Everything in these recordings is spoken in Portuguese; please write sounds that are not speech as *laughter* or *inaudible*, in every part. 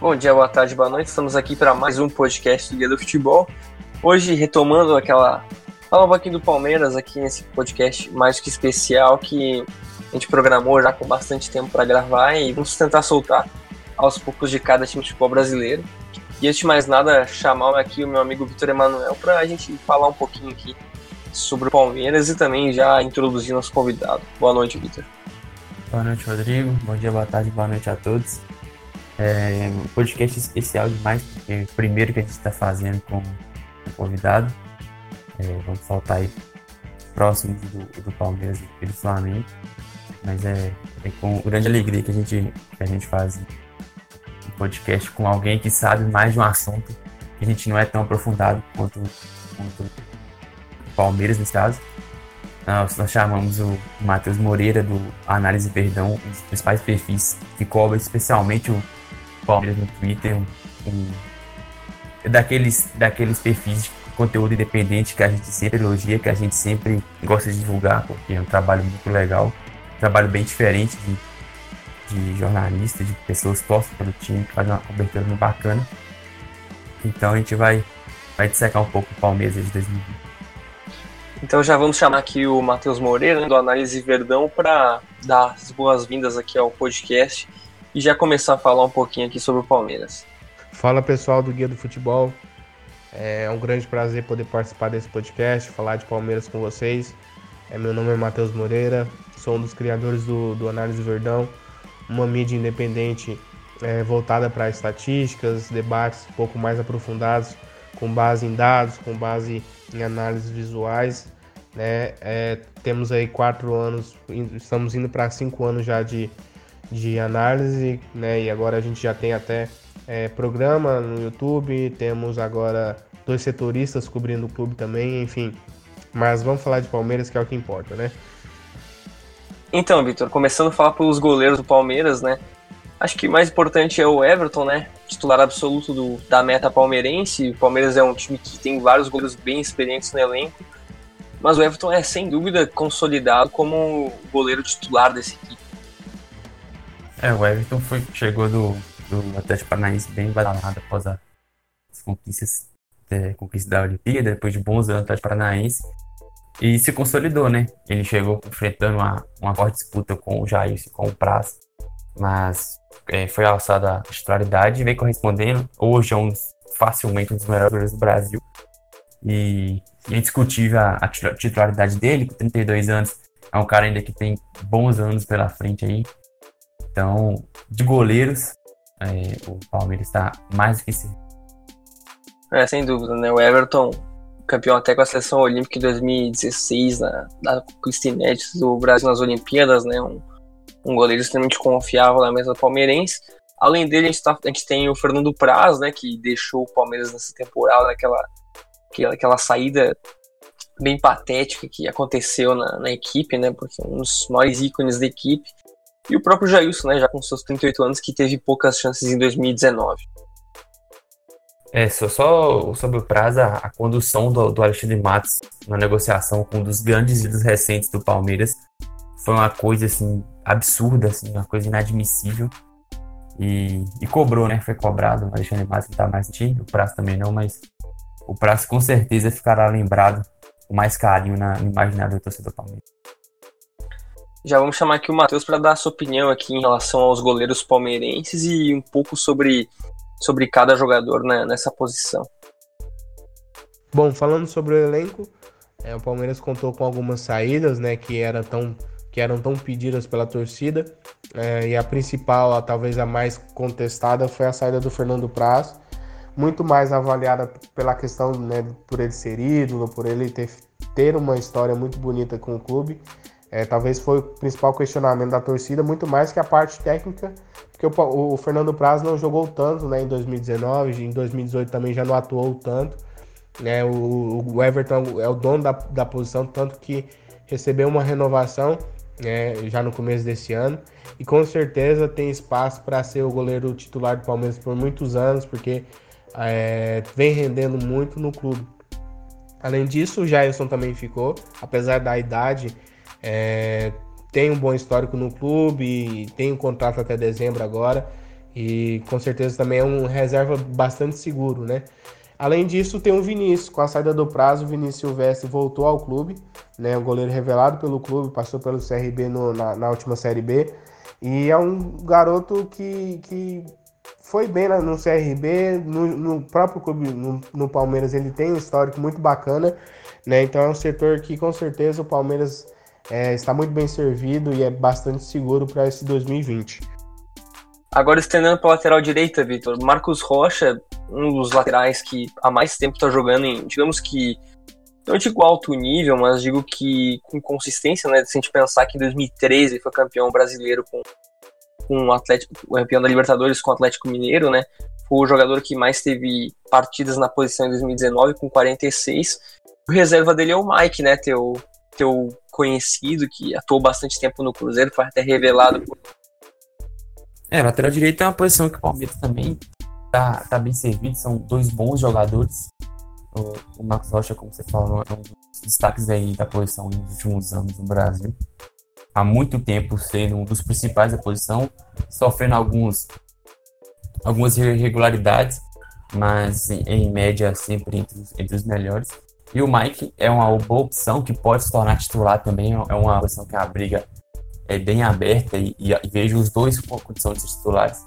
Bom dia, boa tarde, boa noite. Estamos aqui para mais um podcast do Guia do Futebol. Hoje, retomando aquela. Um pouquinho do Palmeiras aqui nesse podcast mais que especial que a gente programou já com bastante tempo para gravar e vamos tentar soltar aos poucos de cada time de futebol brasileiro. E antes de mais nada, chamar aqui o meu amigo Vitor Emanuel para a gente falar um pouquinho aqui sobre o Palmeiras e também já introduzir nosso convidado. Boa noite, Vitor. Boa noite, Rodrigo. Bom dia, boa tarde, boa noite a todos. É um podcast especial demais, porque é o primeiro que a gente está fazendo com o convidado. É, vamos faltar aí próximos do, do Palmeiras e do Flamengo. Mas é, é, com grande alegria que a gente, que a gente faz um podcast com alguém que sabe mais de um assunto que a gente não é tão aprofundado quanto, quanto o Palmeiras, nesse caso. Nós, nós chamamos o Matheus Moreira do Análise Perdão, um dos principais perfis que cobra especialmente o Palmeiras no Twitter, um, um, daqueles, daqueles perfis de conteúdo independente que a gente sempre elogia, que a gente sempre gosta de divulgar, porque é um trabalho muito legal, um trabalho bem diferente de, de jornalista, de pessoas torcem pelo time, que fazem uma cobertura muito bacana. Então a gente vai, vai dissecar um pouco o Palmeiras de 2020. Então já vamos chamar aqui o Matheus Moreira, né, do Análise Verdão, para dar as boas-vindas aqui ao podcast e já começar a falar um pouquinho aqui sobre o Palmeiras. Fala pessoal do Guia do Futebol. É um grande prazer poder participar desse podcast, falar de Palmeiras com vocês. É, meu nome é Matheus Moreira, sou um dos criadores do, do Análise Verdão, uma mídia independente é, voltada para estatísticas, debates um pouco mais aprofundados, com base em dados, com base em análises visuais. Né? É, temos aí quatro anos, estamos indo para cinco anos já de, de análise, né? E agora a gente já tem até é, programa no YouTube, temos agora dois setoristas cobrindo o clube também, enfim. Mas vamos falar de Palmeiras, que é o que importa, né? Então, Vitor, começando a falar pelos goleiros do Palmeiras, né? Acho que mais importante é o Everton, né? Titular absoluto do, da meta palmeirense. O Palmeiras é um time que tem vários goleiros bem experientes no elenco. Mas o Everton é, sem dúvida, consolidado como goleiro titular desse equipe. É, o Everton foi, chegou do, do Atlético Paranaense bem badalado após as conquistas, é, conquista da Olimpíada, depois de bons anos no Atlético Paranaense. E se consolidou, né? Ele chegou enfrentando uma, uma forte disputa com o Jair e com o Praz, mas é, foi alçada a titularidade e vem correspondendo. Hoje é um facilmente um dos melhores jogadores do Brasil. E é indiscutível a, a titularidade dele, com 32 anos. É um cara ainda que tem bons anos pela frente aí. Então, de goleiros, é, o Palmeiras está mais que. É, sem dúvida, né? O Everton, campeão até com a seleção olímpica em 2016, na, na conquista inédita do Brasil nas Olimpíadas, né? Um, um goleiro extremamente confiável na mesa palmeirense. Além dele, a gente, tá, a gente, tem o Fernando Praz, né? Que deixou o Palmeiras nessa temporada, aquela, aquela, aquela saída bem patética que aconteceu na, na equipe, né? Porque um dos maiores ícones da equipe. E o próprio Jailson, né, já com seus 38 anos, que teve poucas chances em 2019. É, só, só sobre o prazo, a, condução do, do, Alexandre Matos na negociação com um dos grandes ídolos recentes do Palmeiras foi uma coisa, assim, absurda, assim, uma coisa inadmissível. E, e cobrou, né? Foi cobrado. O Alexandre Matos não tá mais no o Prazo também não, mas o Prazo com certeza ficará lembrado com mais carinho na, no do torcedor do Palmeiras. Já vamos chamar aqui o Matheus para dar a sua opinião aqui em relação aos goleiros palmeirenses e um pouco sobre, sobre cada jogador né, nessa posição. Bom, falando sobre o elenco, é, o Palmeiras contou com algumas saídas, né, que, era tão, que eram tão pedidas pela torcida. É, e a principal, a, talvez a mais contestada, foi a saída do Fernando Praz. Muito mais avaliada pela questão, né, por ele ser ídolo, por ele ter, ter uma história muito bonita com o clube. É, talvez foi o principal questionamento da torcida, muito mais que a parte técnica, porque o, o Fernando Praz não jogou tanto né, em 2019, em 2018 também já não atuou tanto. Né, o, o Everton é o dono da, da posição, tanto que recebeu uma renovação né, já no começo desse ano e com certeza tem espaço para ser o goleiro titular do Palmeiras por muitos anos, porque é, vem rendendo muito no clube. Além disso, o Jailson também ficou, apesar da idade é, tem um bom histórico no clube, tem um contrato até dezembro agora. E com certeza também é um reserva bastante seguro, né? Além disso, tem o Vinícius. Com a saída do prazo, o Vinícius Silvestre voltou ao clube, né? O goleiro revelado pelo clube, passou pelo CRB no, na, na, última Série B. E é um garoto que, que foi bem no CRB, no, no próprio clube, no, no, Palmeiras, ele tem um histórico muito bacana, né? Então é um setor que com certeza o Palmeiras é, está muito bem servido e é bastante seguro para esse 2020. Agora estendendo para lateral direita, Vitor, Marcos Rocha, um dos laterais que há mais tempo está jogando em, digamos que, não digo alto nível, mas digo que com consistência, né? Se a gente pensar que em 2013 ele foi campeão brasileiro com, com o Atlético, campeão da Libertadores com o Atlético Mineiro, né? Foi o jogador que mais teve partidas na posição em 2019, com 46. O reserva dele é o Mike, né? Teu, teu conhecido, que atuou bastante tempo no Cruzeiro, foi até revelado por é, lateral direito é uma posição que o Palmeiras também tá, tá bem servido, são dois bons jogadores. O, o Marcos Rocha, como você falou, é um dos destaques aí da posição nos últimos anos no Brasil. Há muito tempo sendo um dos principais da posição, sofrendo alguns, algumas irregularidades, mas em, em média sempre entre os, entre os melhores. E o Mike é uma boa opção que pode se tornar titular também, é uma posição que abriga é bem aberta e, e, e vejo os dois com a condição de titulares.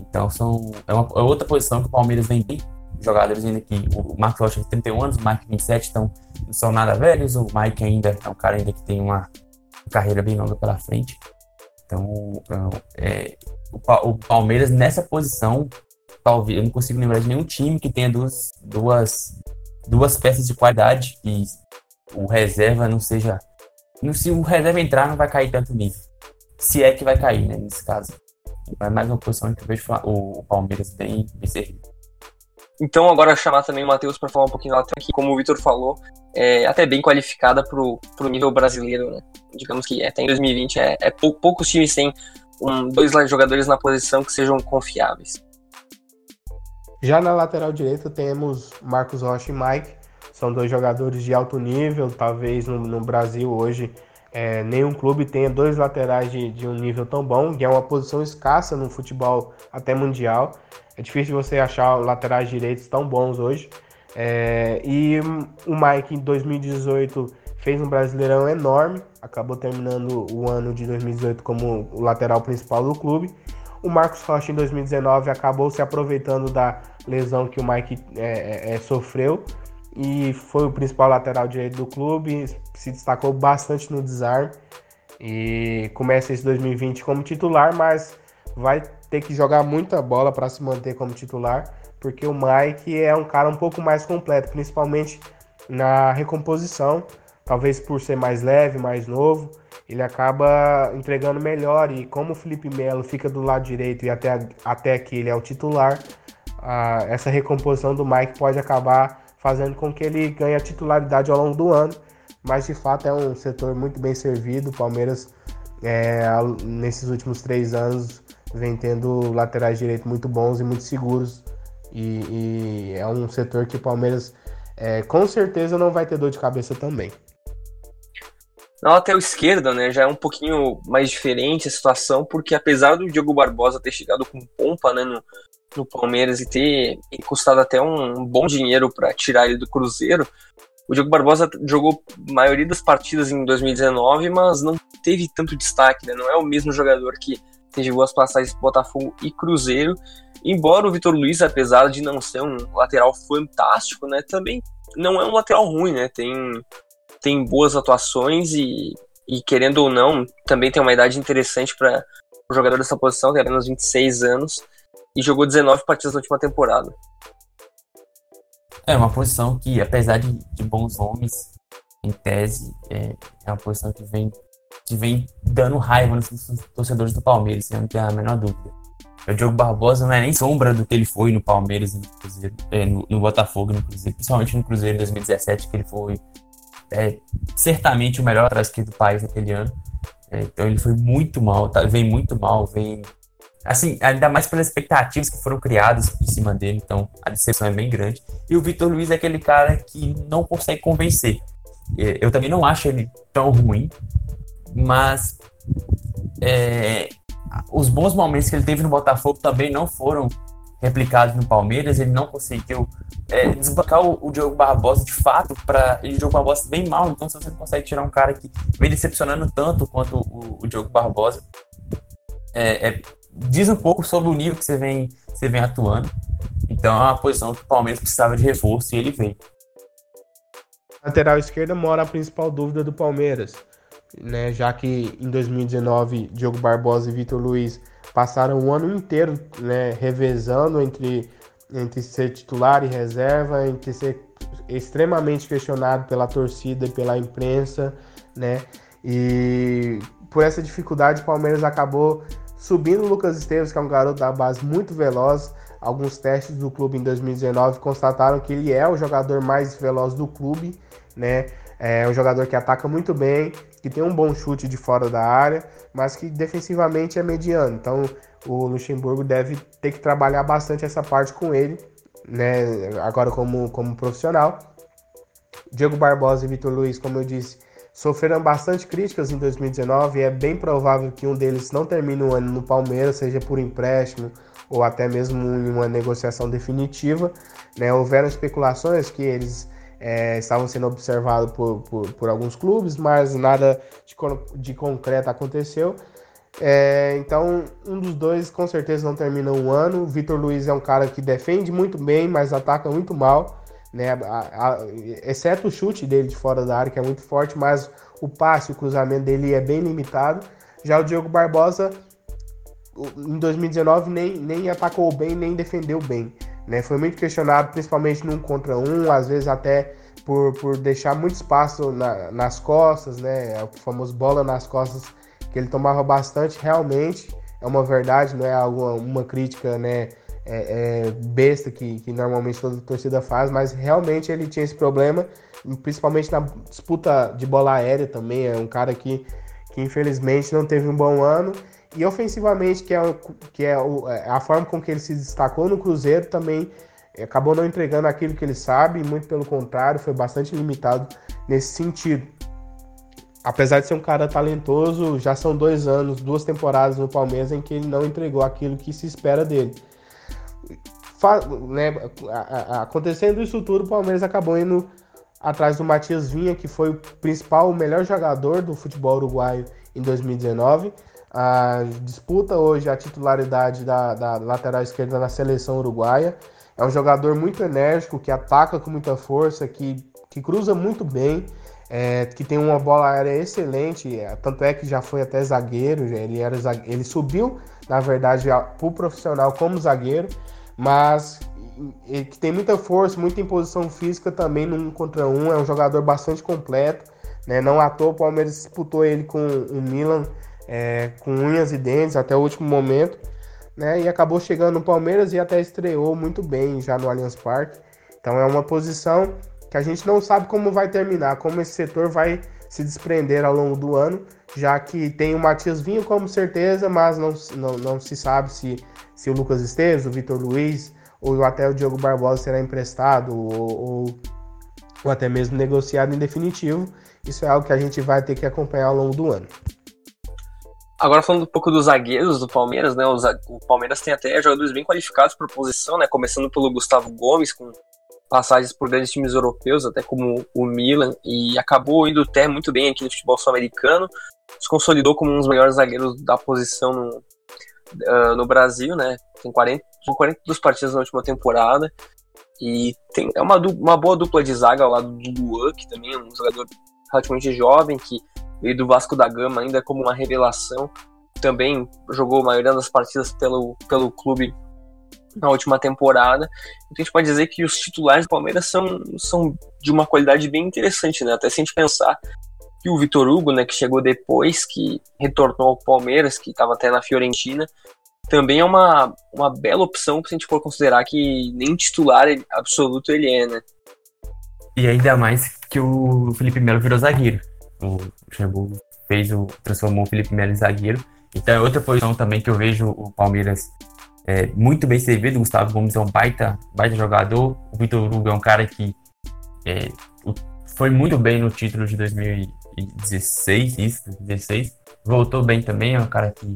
Então são, é, uma, é outra posição que o Palmeiras vem bem. Jogadores ainda que o Marcos Rocha tem 31 anos, o Mike 27, então não são nada velhos. O Mike ainda é um cara ainda que tem uma carreira bem longa pela frente. Então, é, o, o, Palmeiras nessa posição, talvez eu não consigo lembrar de nenhum time que tenha duas, duas, duas peças de qualidade e o reserva não seja se o reserva entrar, não vai cair tanto nível. Se é que vai cair, né, nesse caso. É mais uma posição que eu vejo o Palmeiras bem, bem servido. Então, agora chamar também o Matheus para falar um pouquinho lá, que, como o Vitor falou, é até bem qualificada para o nível brasileiro, né? Digamos que até em 2020 é, é pou, poucos times têm um, dois jogadores na posição que sejam confiáveis. Já na lateral direita temos Marcos Rocha e Mike, são dois jogadores de alto nível, talvez no, no Brasil hoje é, nenhum clube tenha dois laterais de, de, um nível tão bom, que é uma posição escassa no futebol até mundial. É difícil você achar laterais direitos tão bons hoje. É, e o Mike em 2018 fez um brasileirão enorme, acabou terminando o ano de 2018 como o lateral principal do clube. O Marcos Rocha em 2019 acabou se aproveitando da lesão que o Mike é, é, é sofreu. E foi o principal lateral direito do clube, se destacou bastante no desarme. E começa esse 2020 como titular, mas vai ter que jogar muita bola para se manter como titular, porque o Mike é um cara um pouco mais completo, principalmente na recomposição, talvez por ser mais leve, mais novo, ele acaba entregando melhor e como o Felipe Melo fica do lado direito e até, até aqui ele é o titular, essa recomposição do Mike pode acabar fazendo com que ele ganhe a titularidade ao longo do ano. Mas de fato é um setor muito bem servido. O Palmeiras, é, nesses últimos três anos, vem tendo laterais direitos muito bons e muito seguros. E, e é um setor que o Palmeiras é, com certeza não vai ter dor de cabeça também. Na lateral esquerda, né, já é um pouquinho mais diferente a situação, porque apesar do Diogo Barbosa ter chegado com pompa né, no, no Palmeiras e ter custado até um bom dinheiro para tirar ele do Cruzeiro, o Diogo Barbosa jogou a maioria das partidas em 2019, mas não teve tanto destaque, né? Não é o mesmo jogador que teve boas passagens Botafogo e Cruzeiro. Embora o Vitor Luiz, apesar de não ser um lateral fantástico, né, também não é um lateral ruim, né? Tem, tem boas atuações e, e querendo ou não, também tem uma idade interessante para o jogador dessa posição, tem apenas 26 anos e jogou 19 partidas na última temporada. É uma posição que, apesar de, de bons homens, em tese, é, é, uma posição que vem, que vem dando raiva nos, torcedores do Palmeiras, não tem a menor dúvida. O Diogo Barbosa não é nem sombra do que ele foi no Palmeiras, no, Cruzeiro, é, no, no Botafogo, no Cruzeiro, principalmente no Cruzeiro em 2017, que ele foi é, certamente o melhor atrás do país naquele ano. É, então ele foi muito mal, tá, vem muito mal, vem assim, ainda mais pelas expectativas que foram criadas em cima dele, então a decepção é bem grande. E o Vitor Luiz é aquele cara que não consegue convencer. Eu também não acho ele tão ruim, mas é, os bons momentos que ele teve no Botafogo também não foram replicados no Palmeiras, ele não conseguiu é, desbancar o, o Diogo Barbosa de fato para ele Diogo Barbosa bem mal, então se você não consegue tirar um cara que vem decepcionando tanto quanto o, o Diogo Barbosa, é, é, diz um pouco sobre o nível que você vem, você vem atuando. Então é uma posição que o Palmeiras precisava de reforço e ele veio. Lateral esquerda mora a principal dúvida do Palmeiras, né? Já que em 2019 Diogo Barbosa e Vitor Luiz passaram o ano inteiro né, revezando entre, entre ser titular e reserva, entre ser extremamente questionado pela torcida e pela imprensa, né? E por essa dificuldade o Palmeiras acabou subindo o Lucas Esteves, que é um garoto da base muito veloz. Alguns testes do clube em 2019 constataram que ele é o jogador mais veloz do clube, né? É um jogador que ataca muito bem, que tem um bom chute de fora da área, mas que defensivamente é mediano. Então o Luxemburgo deve ter que trabalhar bastante essa parte com ele, né? Agora como, como profissional. Diego Barbosa e Vitor Luiz, como eu disse, sofreram bastante críticas em 2019 e é bem provável que um deles não termine o ano no Palmeiras, seja por empréstimo ou até mesmo em uma negociação definitiva. Né? Houveram especulações que eles é, estavam sendo observados por, por, por, alguns clubes, mas nada de, de concreto aconteceu. É, então, um dos dois com certeza não termina um ano. Vitor Luiz é um cara que defende muito bem, mas ataca muito mal, né? A, a, exceto o chute dele de fora da área, que é muito forte, mas o passe, o cruzamento dele é bem limitado. Já o Diogo Barbosa, em 2019, nem, nem atacou bem, nem defendeu bem. Né? Foi muito questionado, principalmente num contra um, às vezes até por, por deixar muito espaço na, nas costas, né? É o famoso bola nas costas, que ele tomava bastante, realmente é uma verdade, não é alguma uma crítica, né? É, é besta que, que normalmente toda torcida faz, mas realmente ele tinha esse problema, principalmente na disputa de bola aérea também. É um cara que, que infelizmente não teve um bom ano e ofensivamente, que é, que é, é a forma com que ele se destacou no Cruzeiro, também acabou não entregando aquilo que ele sabe, muito pelo contrário, foi bastante limitado nesse sentido. Apesar de ser um cara talentoso, já são dois anos, duas temporadas no Palmeiras em que ele não entregou aquilo que se espera dele. Fa né, acontecendo isso tudo, o Palmeiras acabou indo atrás do Matias Vinha, que foi o principal, o melhor jogador do futebol uruguaio em 2019 a, disputa hoje a titularidade da, da lateral esquerda na seleção uruguaia. É um jogador muito enérgico, que ataca com muita força, que, que cruza muito bem, é, que tem uma bola aérea excelente, é, tanto é que já foi até zagueiro, ele, era, ele subiu, na verdade, para o profissional como zagueiro, mas que tem muita força, muita imposição física também no um contra um, é um jogador bastante completo, né? não à toa o Palmeiras disputou ele com o Milan é, com unhas e dentes até o último momento, né? E acabou chegando no Palmeiras e até estreou muito bem já no Allianz Parque. Então é uma posição que a gente não sabe como vai terminar, como esse setor vai se desprender ao longo do ano, já que tem o Matias Vinho como certeza, mas não, não, não se sabe se, se o Lucas Esteves, o Vitor Luiz ou até o Diogo Barbosa será emprestado ou, ou, ou até mesmo negociado em definitivo. Isso é algo que a gente vai ter que acompanhar ao longo do ano. Agora falando um pouco dos zagueiros do Palmeiras, né? O Palmeiras tem até jogadores bem qualificados por posição, né? Começando pelo Gustavo Gomes, com passagens por grandes times europeus, até como o Milan, e acabou indo até muito bem aqui no futebol sul-americano. Se consolidou como um dos melhores zagueiros da posição no, uh, no Brasil, né? Tem 40, 42 partidas na última temporada. E tem, é uma, uma boa dupla de zaga ao lado do Luan, que também é um jogador relativamente jovem, que veio do Vasco da Gama ainda como uma revelação. Também jogou a maioria das partidas pelo, pelo clube na última temporada. Então a gente pode dizer que os titulares do Palmeiras são, são de uma qualidade bem interessante, né? Até se a gente pensar que o Vitor Hugo, né, que chegou depois, que retornou ao Palmeiras, que estava até na Fiorentina, também é uma, uma bela opção se a gente for considerar que nem titular absoluto ele é, né? E ainda mais que o Felipe Melo virou zagueiro o Luxemburgo fez o transformou o Felipe Melo em zagueiro. Então é outra posição também que eu vejo o Palmeiras é, muito bem servido. O Gustavo Gomes é um baita, baita jogador. O Vitor Hugo é um cara que é, foi muito bem no título de 2016, isso, 2016. Voltou bem também, é um cara que,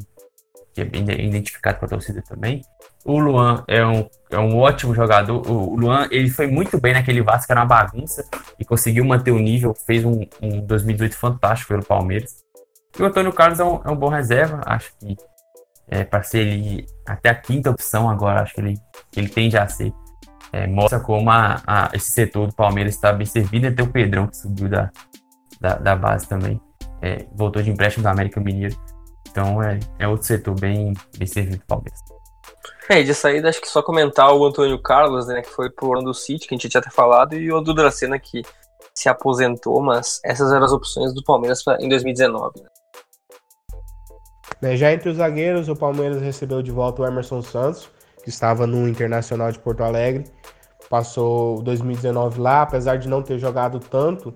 que é bem identificado com a torcida também. O Luan é um, é um ótimo jogador. O Luan ele foi muito bem naquele Vasco, era uma bagunça, e conseguiu manter o nível, fez um, um 2018 fantástico pelo Palmeiras. E o Antônio Carlos é um, é um bom reserva, acho que é, para ser ele até a quinta opção agora, acho que ele, ele tende a ser. É, mostra como a, a, esse setor do Palmeiras está bem servido. Até o Pedrão, que subiu da, da, da base também, é, voltou de empréstimo do América Mineiro. Então é, é outro setor bem, bem servido do Palmeiras. É, de saída, acho que só comentar o Antônio Carlos, né, que foi pro Orlando City, que a gente já tinha até falado, e o Dudu Dracena, que se aposentou, mas essas eram as opções do Palmeiras pra, em 2019. Né? É, já entre os zagueiros, o Palmeiras recebeu de volta o Emerson Santos, que estava no Internacional de Porto Alegre. Passou 2019 lá, apesar de não ter jogado tanto,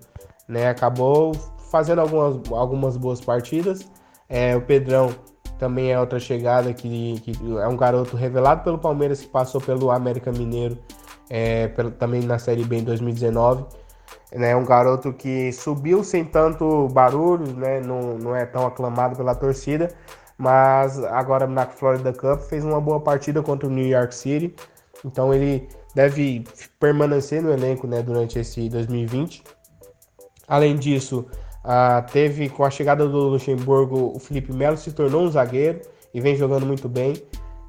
né, acabou fazendo algumas, algumas boas partidas. É, o Pedrão também é outra chegada que, que, é um garoto revelado pelo Palmeiras que passou pelo América Mineiro é, pelo, também na Série B em 2019. É né, um garoto que subiu sem tanto barulho, né, não, não é tão aclamado pela torcida, mas agora na Florida Cup fez uma boa partida contra o New York City, então ele deve permanecer no elenco né, durante esse 2020. Além disso, ah, teve com a chegada do Luxemburgo, o Felipe Melo se tornou um zagueiro e vem jogando muito bem,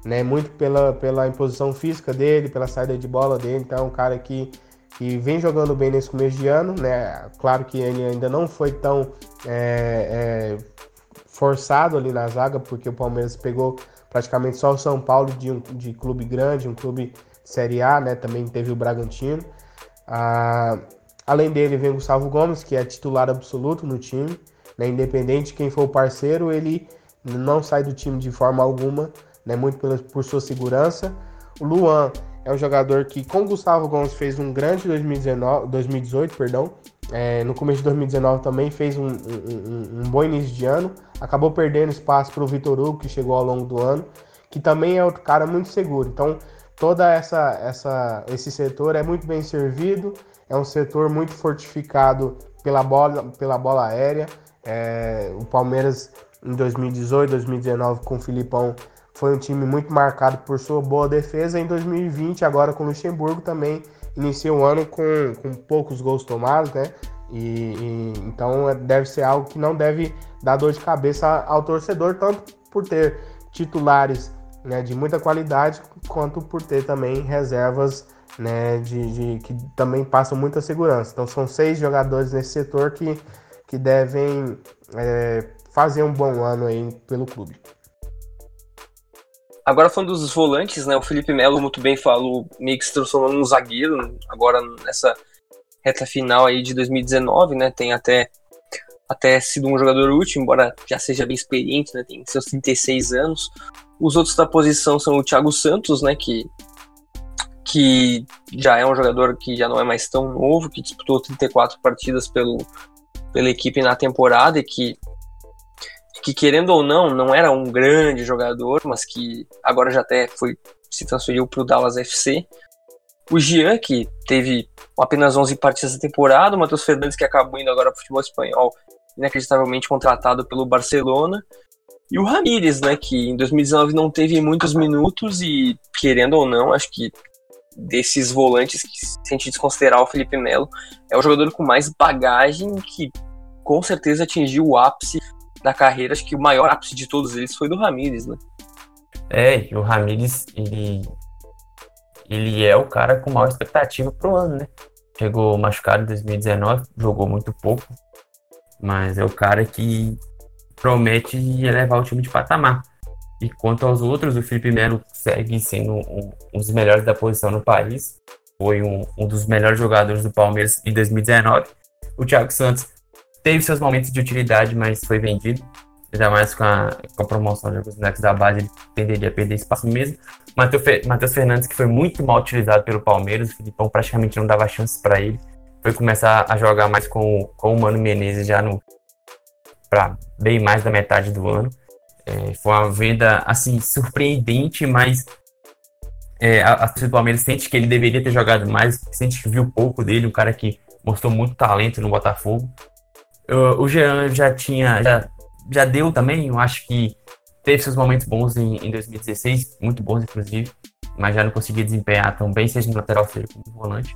né? Muito pela, pela imposição física dele, pela saída de bola dele. Então, é um cara que, que vem jogando bem nesse começo de ano, né? Claro que ele ainda não foi tão é, é, forçado ali na zaga, porque o Palmeiras pegou praticamente só o São Paulo de, um, de clube grande, um clube Série A, né? Também teve o Bragantino. Ah, Além dele vem o Gustavo Gomes, que é titular absoluto no time. Né? Independente de quem for o parceiro, ele não sai do time de forma alguma, né? muito por, por sua segurança. O Luan é um jogador que, com o Gustavo Gomes, fez um grande 2019, 2018, perdão. É, no começo de 2019 também fez um, um, um bom início de ano. Acabou perdendo espaço para o Vitor Hugo, que chegou ao longo do ano, que também é outro cara muito seguro. Então, toda essa, essa esse setor é muito bem servido é um setor muito fortificado pela bola, pela bola aérea. É, o Palmeiras em 2018, 2019 com o Filipão foi um time muito marcado por sua boa defesa. Em 2020, agora com o Luxemburgo, também iniciou o ano com, com poucos gols tomados, né? E, e, então é, deve ser algo que não deve dar dor de cabeça ao torcedor, tanto por ter titulares né, de muita qualidade, quanto por ter também reservas né, de, de, que também passam muita segurança. Então são seis jogadores nesse setor que, que devem é, fazer um bom ano aí pelo clube. Agora falando dos volantes, né, o Felipe Melo muito bem falou, meio que se transformou num zagueiro agora nessa reta final aí de 2019, né, tem até até sido um jogador útil, embora já seja bem experiente, né, tem seus 36 anos. Os outros da posição são o Thiago Santos, né, que que já é um jogador que já não é mais tão novo, que disputou 34 partidas pelo, pela equipe na temporada e que, que, querendo ou não, não era um grande jogador, mas que agora já até foi se transferiu para o Dallas FC. O Jean, que teve apenas 11 partidas na temporada, o Matheus Fernandes, que acabou indo agora para o futebol espanhol, inacreditavelmente contratado pelo Barcelona, e o Ramírez, né, que em 2019 não teve muitos minutos e, querendo ou não, acho que desses volantes que, se a gente desconsiderar o Felipe Melo, é o jogador com mais bagagem que com certeza atingiu o ápice da carreira. Acho que o maior ápice de todos eles foi do Ramires, né? É, o Ramires, ele, ele é o cara com maior expectativa pro ano, né? Chegou machucado em 2019, jogou muito pouco, mas é o cara que promete elevar o time de patamar. E quanto aos outros, o Felipe Melo segue sendo um, um dos melhores da posição no país. Foi um, um, dos melhores jogadores do Palmeiras em 2019. O Thiago Santos teve seus momentos de utilidade, mas foi vendido. Ainda mais com a, com a promoção de alguns moleques da base, ele tenderia a perder espaço mesmo. Matheus Fernandes, que foi muito mal utilizado pelo Palmeiras, o Filipão praticamente não dava chances para ele. Foi começar a jogar mais com, com o Mano Menezes já no para bem mais da metade do ano. É, foi uma venda, assim, surpreendente, mas é, a, a do Palmeiras sente que ele deveria ter jogado mais, sente que viu pouco dele, um cara que mostrou muito talento no Botafogo. O Jean já tinha, já, já deu também, eu acho que teve seus momentos bons em, em 2016, muito bons inclusive, mas já não conseguia desempenhar tão bem, seja no lateral seja como volante.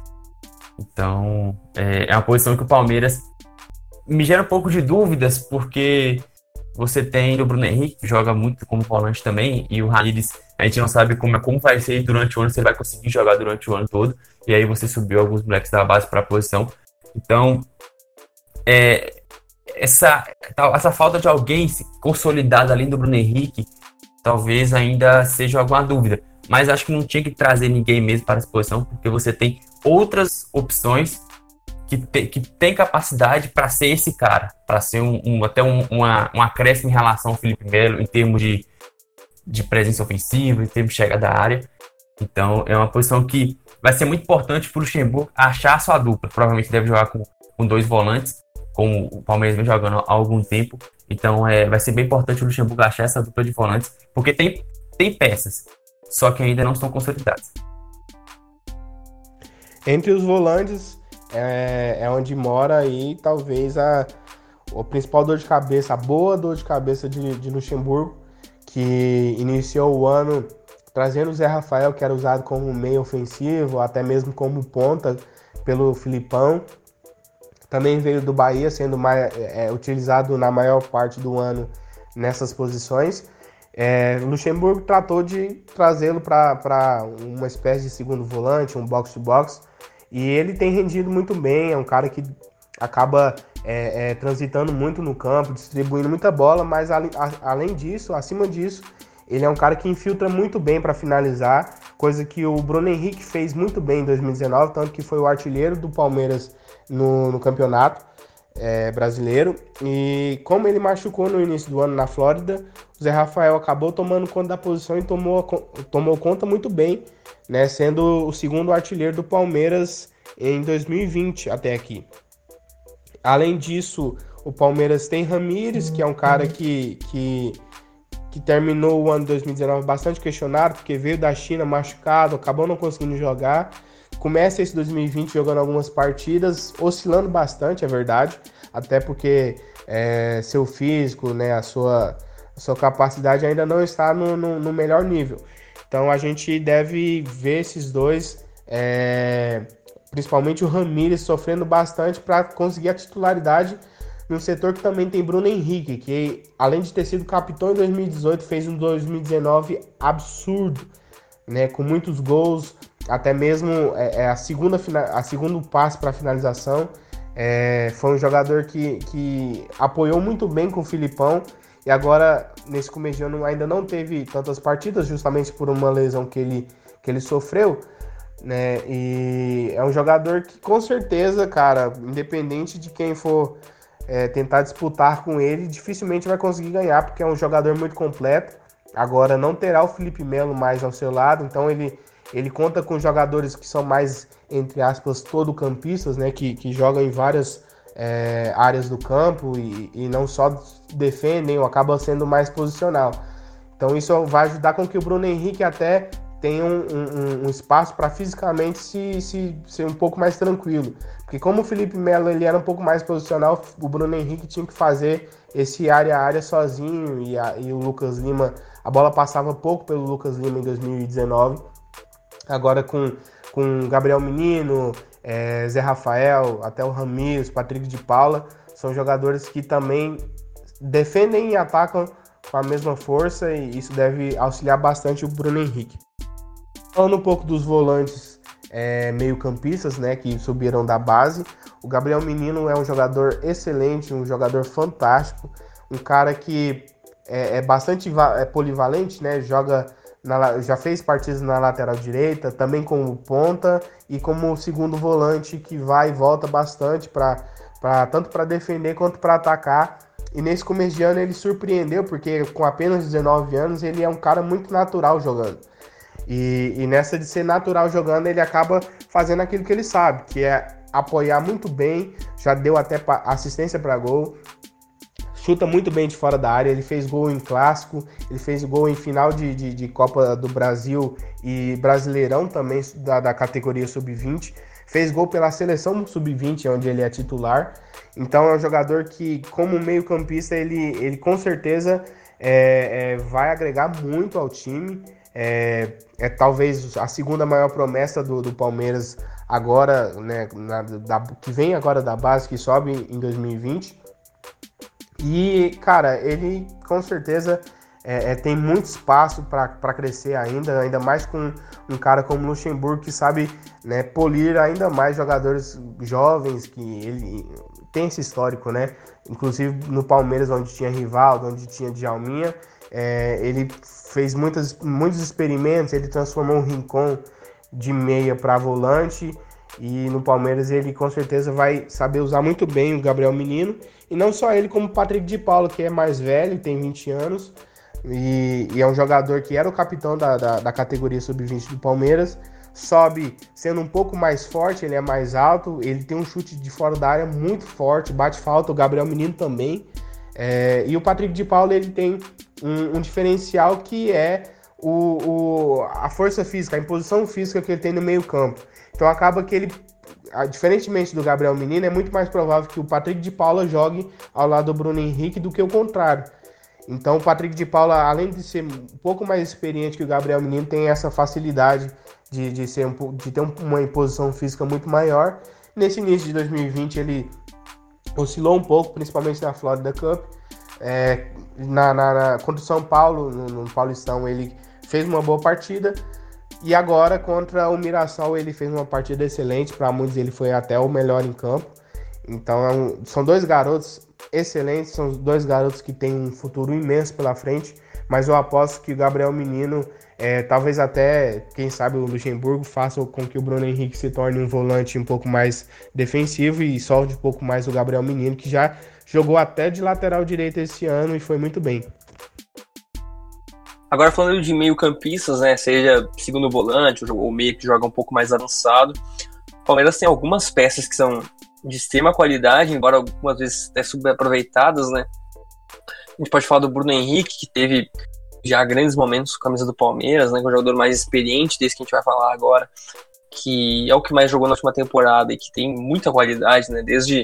Então, é, é uma posição que o Palmeiras me gera um pouco de dúvidas, porque você tem o Bruno Henrique, que joga muito como volante também, e o Ramires, a gente não sabe como, é, como vai ser durante o ano, se ele vai conseguir jogar durante o ano todo, e aí você subiu alguns moleques da base para a posição. Então, é, essa, essa falta de alguém consolidado além do Bruno Henrique, talvez ainda seja alguma dúvida. Mas acho que não tinha que trazer ninguém mesmo para essa posição, porque você tem outras opções que, te, que tem capacidade para ser esse cara, para ser um, um até um, uma, um acréscimo em relação ao Felipe Melo, em termos de, de presença ofensiva, em termos de chegada da área. Então, é uma posição que vai ser muito importante para o Luxemburgo achar a sua dupla. Provavelmente deve jogar com, com dois volantes, como o Palmeiras vem jogando há algum tempo. Então, é, vai ser bem importante o Luxemburgo achar essa dupla de volantes, porque tem, tem peças, só que ainda não estão consolidadas. Entre os volantes, é, é onde mora aí talvez a, a principal dor de cabeça, a boa dor de cabeça de, de Luxemburgo, que iniciou o ano trazendo o Zé Rafael, que era usado como meio ofensivo, até mesmo como ponta pelo Filipão. Também veio do Bahia, sendo mais, é, utilizado na maior parte do ano nessas posições. É, Luxemburgo tratou de trazê-lo para uma espécie de segundo volante, um box-to-box, -box, e ele tem rendido muito bem, é um cara que acaba é, é, transitando muito no campo, distribuindo muita bola, mas a, a, além disso, acima disso, ele é um cara que infiltra muito bem para finalizar, coisa que o Bruno Henrique fez muito bem em 2019, tanto que foi o artilheiro do Palmeiras no, no campeonato é, brasileiro. E como ele machucou no início do ano na Flórida, o Zé Rafael acabou tomando conta da posição e tomou, tomou conta muito bem né, sendo o segundo artilheiro do Palmeiras em 2020 até aqui. Além disso, o Palmeiras tem Ramires, que é um cara que, que, que terminou o ano 2019 bastante questionado, porque veio da China machucado, acabou não conseguindo jogar. Começa esse 2020 jogando algumas partidas, oscilando bastante, é verdade, até porque é, seu físico, né, a sua, a sua capacidade ainda não está no, no, no melhor nível. Então a gente deve ver esses dois, é, principalmente o Ramires, sofrendo bastante para conseguir a titularidade num setor que também tem Bruno Henrique, que além de ter sido capitão em 2018, fez um 2019 absurdo, né, com muitos gols, até mesmo é, é a segunda a segundo passo para finalização. É, foi um jogador que, que apoiou muito bem com o Filipão e agora, nesse começo de ano, ainda não teve tantas partidas, justamente por uma lesão que ele, que ele sofreu. Né? E é um jogador que, com certeza, cara, independente de quem for é, tentar disputar com ele, dificilmente vai conseguir ganhar, porque é um jogador muito completo. Agora, não terá o Felipe Melo mais ao seu lado, então ele, ele conta com jogadores que são mais, entre aspas, todo campistas, né? Que, que jogam em várias é, áreas do campo e, e, não só defendem ou acabam sendo mais posicional. Então isso vai ajudar com que o Bruno Henrique até tenha um, um, um espaço para fisicamente se, se, ser um pouco mais tranquilo. Porque como o Felipe Melo ele era um pouco mais posicional, o Bruno Henrique tinha que fazer esse área a área sozinho e, a, e o Lucas Lima, a bola passava pouco pelo Lucas Lima em 2019. Agora com, com Gabriel Menino, é, Zé Rafael, até o Ramires, Patrick de Paula, são jogadores que também defendem e atacam com a mesma força e isso deve auxiliar bastante o Bruno Henrique. Falando um pouco dos volantes é, meio-campistas, né, que subiram da base, o Gabriel Menino é um jogador excelente, um jogador fantástico, um cara que é, é bastante é polivalente, né, joga na, já fez partidas na lateral direita, também como ponta e como segundo volante que vai e volta bastante para tanto para defender quanto para atacar. E nesse começo de ano ele surpreendeu, porque com apenas 19 anos ele é um cara muito natural jogando. E, e nessa de ser natural jogando, ele acaba fazendo aquilo que ele sabe, que é apoiar muito bem, já deu até assistência para gol, chuta muito bem de fora da área. Ele fez gol em clássico, ele fez gol em final de, de, de Copa do Brasil e Brasileirão também da, da categoria sub-20. Fez gol pela seleção sub-20, onde ele é titular. Então é um jogador que, como meio-campista, ele, ele com certeza é, é, vai agregar muito ao time. É, é, talvez a segunda maior promessa do, do Palmeiras agora, né, na, da, que vem agora da base, que sobe em 2020. E, cara, ele com certeza é, é, tem muito espaço para crescer ainda, ainda mais com um cara como Luxemburgo que sabe né, polir ainda mais jogadores jovens, que ele tem esse histórico, né? Inclusive no Palmeiras, onde tinha Rivaldo, onde tinha Djalminha, é, ele fez muitas, muitos experimentos, ele transformou o Rincon de meia para volante e no Palmeiras ele com certeza vai saber usar muito bem o Gabriel Menino. E não só ele, como o Patrick de Paulo, que é mais velho, tem 20 anos. E, e é um jogador que era o capitão da, da, da categoria sub-20 do Palmeiras. Sobe sendo um pouco mais forte, ele é mais alto, ele tem um chute de fora da área muito forte, bate falta, o Gabriel Menino também. É, e o Patrick de Paulo ele tem um, um diferencial que é o, o, a força física, a imposição física que ele tem no meio campo. Então acaba que ele, diferentemente do Gabriel Menino, é muito mais provável que o Patrick de Paula jogue ao lado do Bruno Henrique do que o contrário. Então o Patrick de Paula, além de ser um pouco mais experiente que o Gabriel Menino, tem essa facilidade de, de, ser um, de ter uma imposição física muito maior. Nesse início de 2020 ele oscilou um pouco, principalmente na Florida Cup. É, na, na, na, contra o São Paulo, no, no Paulistão, ele fez uma boa partida, e agora contra o Mirassol ele fez uma partida excelente, para muitos ele foi até o melhor em campo. Então é são dois garotos excelentes, são dois garotos que têm um futuro imenso pela frente, mas eu aposto que o Gabriel Menino, é, talvez até, quem sabe, o Luxemburgo faça com que o Bruno Henrique se torne um volante um pouco mais defensivo e solte um pouco mais o Gabriel Menino, que já jogou até de lateral direito esse ano e foi muito bem. Agora falando de meio campistas, né, seja segundo volante ou meio que joga um pouco mais avançado, o Palmeiras tem algumas peças que são de extrema qualidade, embora algumas vezes até subaproveitadas, né. A gente pode falar do Bruno Henrique, que teve já grandes momentos com a camisa do Palmeiras, né, que é o jogador mais experiente desse que a gente vai falar agora, que é o que mais jogou na última temporada e que tem muita qualidade, né, desde,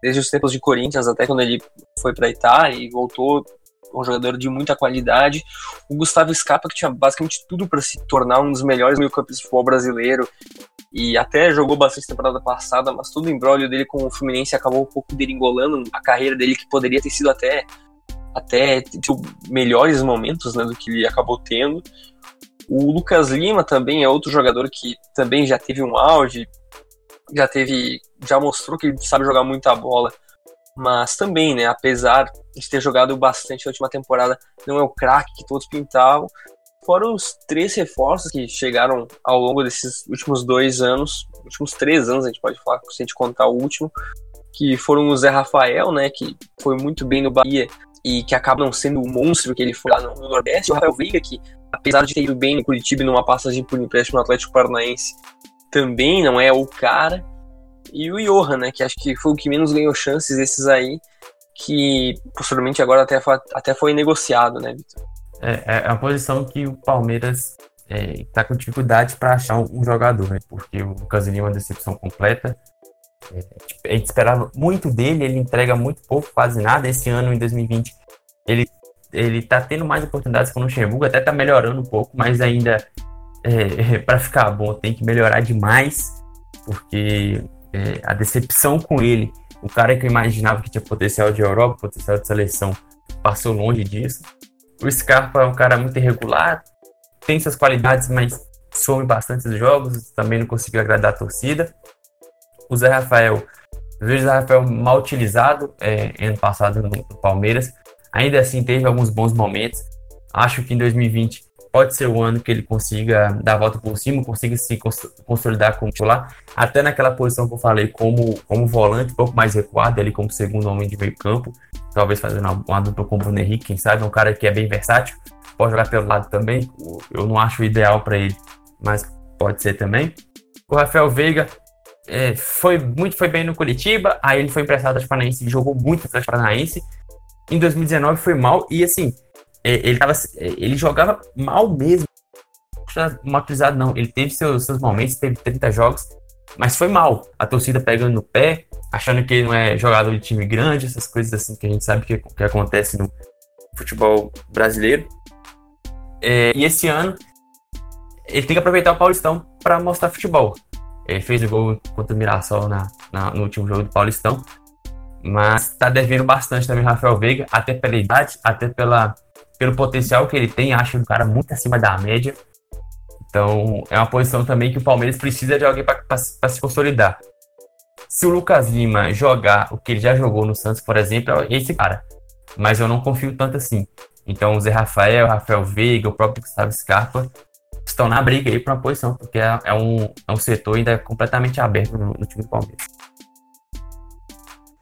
desde os tempos de Corinthians até quando ele foi para Itália e voltou um jogador de muita qualidade. O Gustavo Scarpa, que tinha basicamente tudo para se tornar um dos melhores meio-campistas de futebol brasileiro, e até jogou bastante temporada passada, mas todo o embrólio dele com o Fluminense acabou um pouco deringolando a carreira dele, que poderia ter sido até, até melhores momentos né, do que ele acabou tendo. O Lucas Lima também é outro jogador que também já teve um auge, já teve, já mostrou que sabe jogar muita bola mas também, né, apesar de ter jogado bastante na última temporada, não é o craque que todos pintavam. Foram os três reforços que chegaram ao longo desses últimos dois anos, últimos três anos, a gente pode falar, se a gente contar o último, que foram o Zé Rafael, né, que foi muito bem no Bahia e que acaba não sendo o monstro que ele foi lá no, no Nordeste, o Rafael Veiga, que apesar de ter ido bem no Curitiba numa passagem por empréstimo no Atlético Paranaense, também não é o cara e o Johan, né, que acho que foi o que menos ganhou chances esses aí, que posteriormente agora até foi, até foi negociado, né, Vitor? É, é a posição que o Palmeiras está é, com dificuldade para achar um jogador, né, porque o Lucas é uma decepção completa. É, tipo, a gente esperava muito dele, ele entrega muito pouco, quase nada. Esse ano, em 2020, ele ele tá tendo mais oportunidades com o Luxemburgo, até tá melhorando um pouco, mas ainda é, para ficar bom tem que melhorar demais, porque é, a decepção com ele, o cara que eu imaginava que tinha potencial de Europa, potencial de seleção, passou longe disso. O Scarpa é um cara muito irregular, tem suas qualidades, mas some bastante os jogos, também não conseguiu agradar a torcida. O Zé Rafael, vejo o Zé Rafael mal utilizado é, ano passado no, no Palmeiras, ainda assim teve alguns bons momentos. Acho que em 2020 pode ser o ano que ele consiga dar a volta por cima, consiga se consolidar como titular, até naquela posição que eu falei, como, como volante, um pouco mais recuado, ali como segundo homem de meio campo, talvez fazendo uma, uma dupla com o Bruno Henrique, quem sabe, um cara que é bem versátil, pode jogar pelo lado também, eu não acho ideal para ele, mas pode ser também. O Rafael Veiga é, foi muito foi bem no Curitiba, aí ele foi emprestado ao Paranaense, jogou muito no Paranaense, em 2019 foi mal, e assim, ele, tava, é, ele jogava mal mesmo. Não utilizado, não. Ele teve seus, seus momentos, teve 30 jogos, mas foi mal. A torcida pegando no pé, achando que ele não é jogador de time grande, essas coisas assim que a gente sabe que, que acontece no, futebol brasileiro. É, e esse ano ele tem que aproveitar o Paulistão para mostrar futebol. Ele fez o gol contra o Mirassol na, na, no último jogo do Paulistão, mas está devendo bastante também Rafael Veiga, até pela idade, até pela, pelo potencial que ele tem. Acho um cara muito acima da média. Então é uma posição também que o Palmeiras precisa de alguém para se consolidar. Se o Lucas Lima jogar o que ele já jogou no Santos, por exemplo, é esse cara. Mas eu não confio tanto assim. Então o Zé Rafael, o Rafael Veiga, o próprio Gustavo Scarpa estão na briga aí para uma posição, porque é, é, um, é um setor ainda completamente aberto no, no time do Palmeiras.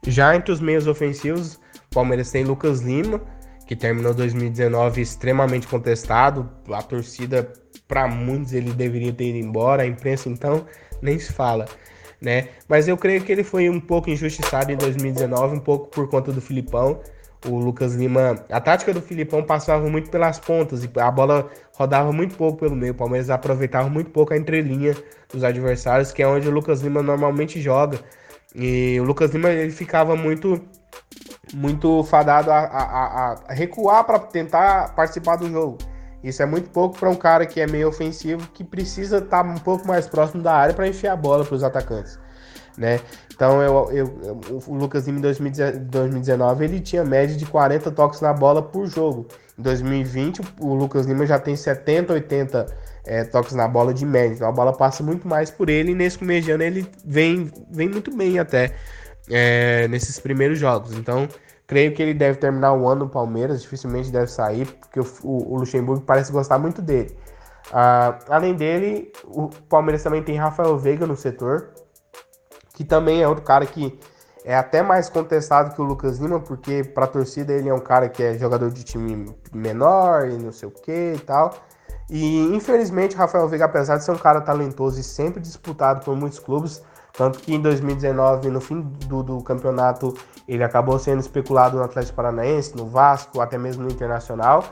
Já entre os meios ofensivos, o Palmeiras tem Lucas Lima, que terminou 2019 extremamente contestado. A torcida, para muitos, ele deveria ter ido embora. A imprensa, então, nem se fala. Né? Mas eu creio que ele foi um pouco injustiçado em 2019, um pouco por conta do Filipão o Lucas Lima. A tática do Filipão passava muito pelas pontas e a bola rodava muito pouco pelo meio. O Palmeiras aproveitava muito pouco a entrelinha dos adversários, que é onde o Lucas Lima normalmente joga. E o Lucas Lima ele ficava muito muito fadado a, a, a recuar para tentar participar do jogo. Isso é muito pouco para um cara que é meio ofensivo, que precisa estar tá um pouco mais próximo da área para enfiar a bola para os atacantes né? Então eu, eu, o Lucas Lima em 2019 ele tinha média de 40 toques na bola por jogo. Em 2020 o Lucas Lima já tem 70, 80 é, toques na bola de média. Então a bola passa muito mais por ele e nesse começo de ano ele vem, vem muito bem até é, nesses primeiros jogos. Então creio que ele deve terminar o ano no Palmeiras, dificilmente deve sair, porque o, o, Luxemburgo parece gostar muito dele. Uh, além dele, o Palmeiras também tem Rafael Veiga no setor, que também é outro cara que é até mais contestado que o Lucas Lima, porque para a torcida ele é um cara que é jogador de time menor e não sei o que e tal. E infelizmente Rafael Veiga, apesar de ser um cara talentoso e sempre disputado por muitos clubes, tanto que em 2019, no fim do, do campeonato, ele acabou sendo especulado no Atlético Paranaense, no Vasco, até mesmo no Internacional.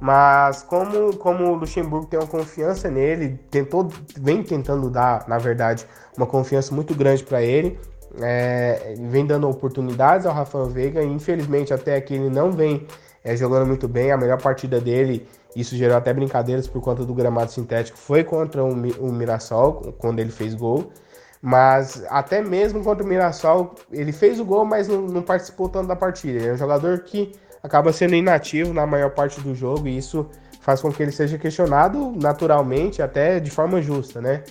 Mas como, como o Luxemburgo tem uma confiança nele, tentou, vem tentando dar, na verdade, uma confiança muito grande para ele, é, vem dando oportunidades ao Rafael Veiga, infelizmente até aqui ele não vem é, jogando muito bem. A melhor partida dele, isso gerou até brincadeiras por conta do gramado sintético, foi contra o, o Mirassol, quando ele fez gol. Mas até mesmo contra o Mirassol, ele fez o gol, mas não, não participou tanto da partida. Ele é um jogador que acaba sendo inativo na maior parte do jogo e isso faz com que ele seja questionado naturalmente, até de forma justa, né?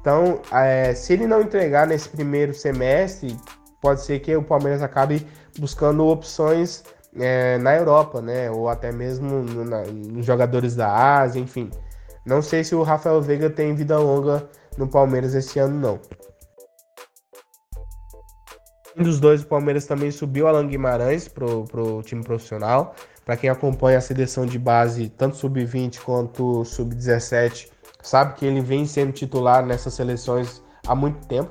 Então, é, se ele não entregar nesse primeiro semestre, pode ser que o Palmeiras acabe buscando opções é, na Europa, né? Ou até mesmo nos jogadores da Ásia, enfim. Não sei se o Rafael Veiga tem vida longa no Palmeiras esse ano, não. Um dos dois, o Palmeiras também subiu Alan Guimarães pro, pro time profissional. Para quem acompanha a seleção de base, tanto sub-20 quanto sub-17, sabe que ele vem sendo titular nessas seleções há muito tempo.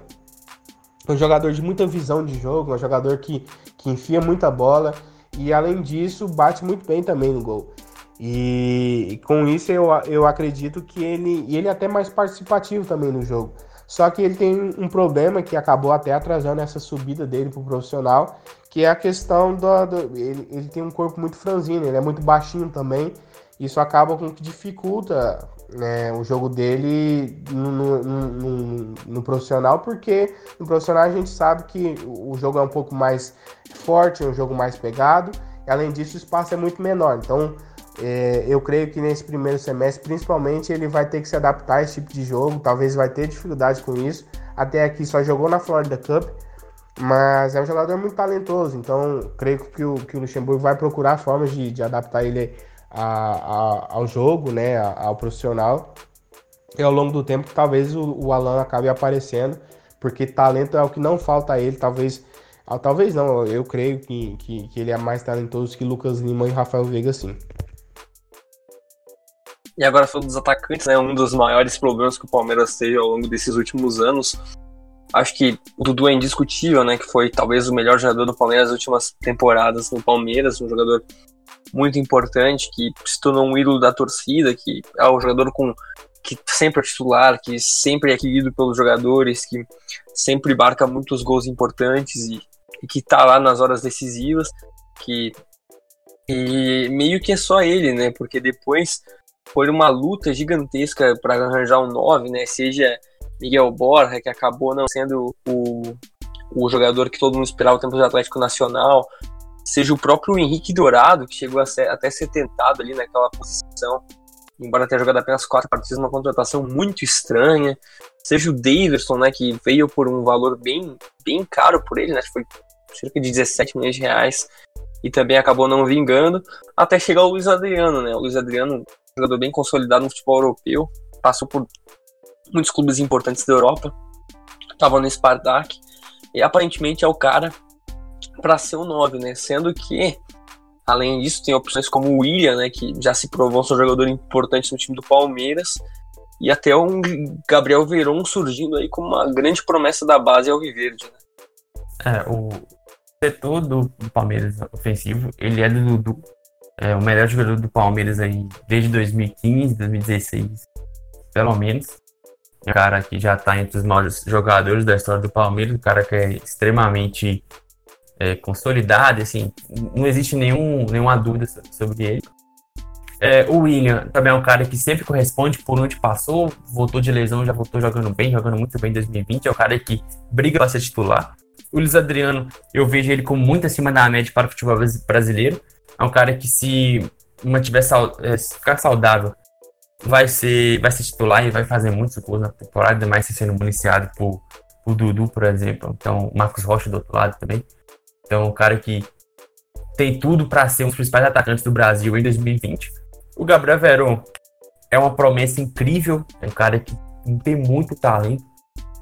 É um jogador de muita visão de jogo, é um jogador que, que enfia muita bola e, além disso, bate muito bem também no gol. E, e com isso eu, eu acredito que ele. E ele é até mais participativo também no jogo. Só que ele tem um problema que acabou até atrasando essa subida dele pro profissional, que é a questão do. do ele, ele, tem um corpo muito franzino, ele é muito baixinho também. Isso acaba com que dificulta né, o jogo dele no, no, no, no, profissional, porque no profissional a gente sabe que o jogo é um pouco mais forte, é um jogo mais pegado, além disso o espaço é muito menor. Então é, eu creio que nesse primeiro semestre, principalmente, ele vai ter que se adaptar a esse tipo de jogo. Talvez vai ter dificuldade com isso. Até aqui só jogou na Florida Cup, mas é um jogador muito talentoso. Então, creio que o, que o Luxemburgo vai procurar formas de, de adaptar ele a, a, ao jogo, né, ao profissional. E ao longo do tempo, talvez o, o Alan acabe aparecendo, porque talento é o que não falta a ele. Talvez, ah, talvez não, eu creio que, que, que ele é mais talentoso que Lucas Lima e Rafael Veiga, sim. E agora falando dos atacantes, né? Um dos maiores problemas que o Palmeiras teve ao longo desses últimos anos. Acho que o Dudu é indiscutível, né? Que foi talvez o melhor jogador do Palmeiras nas últimas temporadas no Palmeiras, um jogador muito importante, que se tornou um ídolo da torcida, que é um jogador com que sempre é titular, que sempre é querido pelos jogadores, que sempre marca muitos gols importantes e, e que tá lá nas horas decisivas, que E meio que é só ele, né? Porque depois foi uma luta gigantesca para arranjar um 9, né? Seja Miguel Borja, que acabou não sendo o, o jogador que todo mundo esperava o tempo do Atlético Nacional, seja o próprio Henrique Dourado, que chegou a ser, até ser tentado ali naquela posição, embora tenha jogado apenas quatro partidas, uma contratação muito estranha, seja o Davidson, né, que veio por um valor bem, bem caro por ele, né, foi cerca de 17 milhões de reais, e também acabou não vingando, até chegar o Luiz Adriano, né, o Luiz Adriano, jogador bem consolidado no futebol europeu, passou por muitos clubes importantes da Europa, estava no Spartak, e aparentemente é o cara para ser o 9, né, sendo que Além disso, tem opções como o William, né, que já se provou ser um jogador importante no time do Palmeiras, e até um Gabriel Veron surgindo aí como uma grande promessa da base ao Viverde. Né? É, o setor do, do, Palmeiras ofensivo, ele é, do, do é, o melhor jogador do Palmeiras aí desde 2015, 2016, pelo menos. É um cara que já está entre os maiores jogadores da história do Palmeiras, um cara que é extremamente é, consolidado, assim, não existe nenhum, nenhuma dúvida sobre ele. É, o William também é um cara que sempre corresponde por onde passou, voltou de lesão, já voltou jogando bem, jogando muito bem em 2020. É um cara que briga para ser titular. O Luiz Adriano, eu vejo ele como muito acima da média para o futebol brasileiro. É um cara que, se mantiver é, se ficar saudável, vai ser, vai ser titular e vai fazer muitos gols na temporada, ainda mais sendo municiado por, por Dudu, por exemplo. Então, Marcos Rocha do outro lado também. Então, um cara que tem tudo para ser um dos principais atacantes do Brasil em 2020. O Gabriel Veron é uma promessa incrível, é um cara que tem muito talento.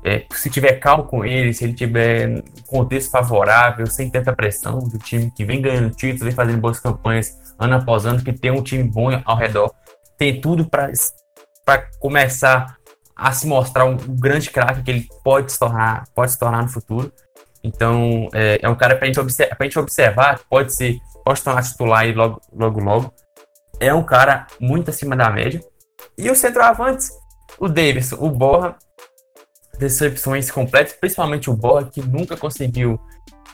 É, se tiver calmo com ele, se ele tiver contexto favorável, sem tanta pressão do time que vem ganhando títulos, vem fazendo boas campanhas ano após ano, que tem um time bom ao redor, tem tudo para começar a se mostrar um, um grande craque que ele pode se tornar, pode se tornar no futuro. Então, é, é um cara para a gente observar, pode ser, pode se tornar titular aí logo, logo, logo. É um cara muito acima da média. E o centroavante, o Davidson, o Borra, decepções completas, principalmente o Borra, que nunca conseguiu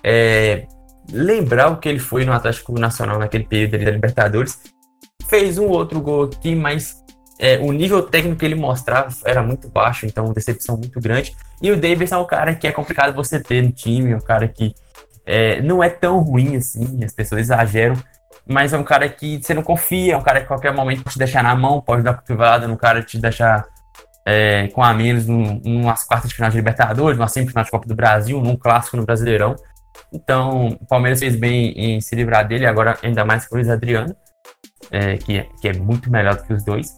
é, lembrar o que ele foi no Atlético Nacional naquele período da Libertadores. Fez um outro gol aqui, mas é, o nível técnico que ele mostrava era muito baixo, então decepção muito grande. E o Davis é um cara que é complicado você ter no time, um cara que é, não é tão ruim assim, as pessoas exageram, mas é um cara que você não confia, é um cara que a qualquer momento pode te deixar na mão, pode dar cotovelada no cara te deixar é, com a menos num, numas quartas de final de Libertadores, numa semifinal de Copa do Brasil, num clássico no Brasileirão. Então, o Palmeiras fez bem em se livrar dele, agora ainda mais com o Luiz Adriano, é, que, que é muito melhor do que os dois.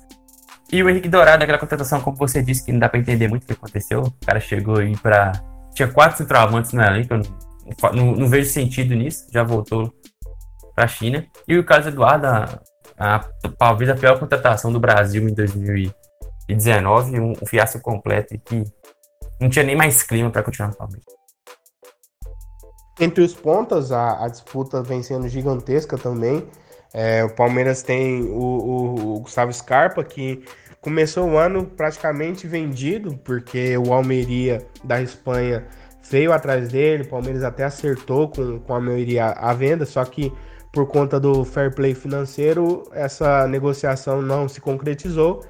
E o Henrique Dourado, aquela contratação, como você disse, que não dá pra entender muito o que aconteceu. O cara chegou aí pra. Tinha quatro centroavantes no elenco, eu não, não, não, vejo sentido nisso, já voltou pra China. E o Carlos Eduardo, a, a, talvez a pior contratação do Brasil em 2019, um, um fiasco completo e que não tinha nem mais clima para continuar no Palmeiras. Entre os pontas, a, a disputa vem sendo gigantesca também. É, o Palmeiras tem o, o, o, Gustavo Scarpa, que começou o ano praticamente vendido, porque o Almeria da Espanha veio atrás dele, o Palmeiras até acertou com, com a Almeria a venda, só que por conta do fair play financeiro, essa negociação não se concretizou.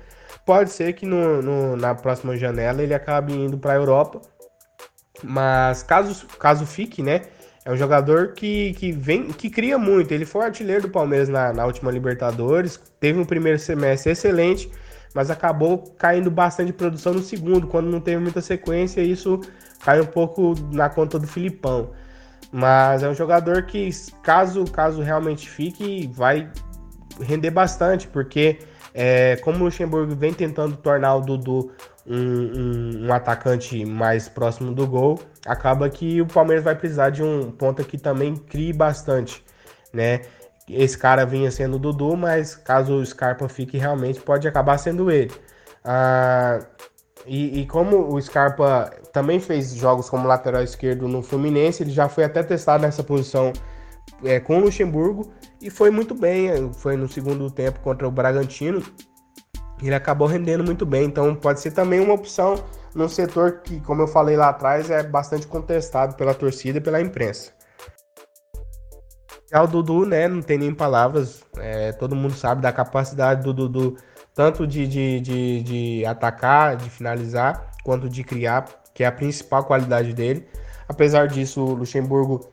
Pode ser que no, no na próxima janela ele acabe indo para a Europa, mas caso, caso fique, né? É um jogador que, que vem, que cria muito. Ele foi artilheiro do Palmeiras na, na última Libertadores, teve um primeiro semestre excelente, mas acabou caindo bastante produção no segundo, quando não teve muita sequência, isso cai um pouco na conta do Filipão. Mas é um jogador que, caso, caso realmente fique, vai render bastante, porque é, como o Luxemburgo vem tentando tornar o Dudu um, um, um, atacante mais próximo do gol, acaba que o Palmeiras vai precisar de um ponta que também crie bastante, né? Esse cara vinha sendo o Dudu, mas caso o Scarpa fique, realmente pode acabar sendo ele. Ah, e, e, como o Scarpa também fez jogos como lateral esquerdo no Fluminense, ele já foi até testado nessa posição é, com o Luxemburgo e foi muito bem. Foi no segundo tempo contra o Bragantino ele acabou rendendo muito bem. Então pode ser também uma opção num setor que, como eu falei lá atrás, é bastante contestado pela torcida e pela imprensa. Já o Dudu, né, não tem nem palavras. É, todo mundo sabe da capacidade do Dudu, tanto de, de, de, de atacar, de finalizar, quanto de criar, que é a principal qualidade dele. Apesar disso, o Luxemburgo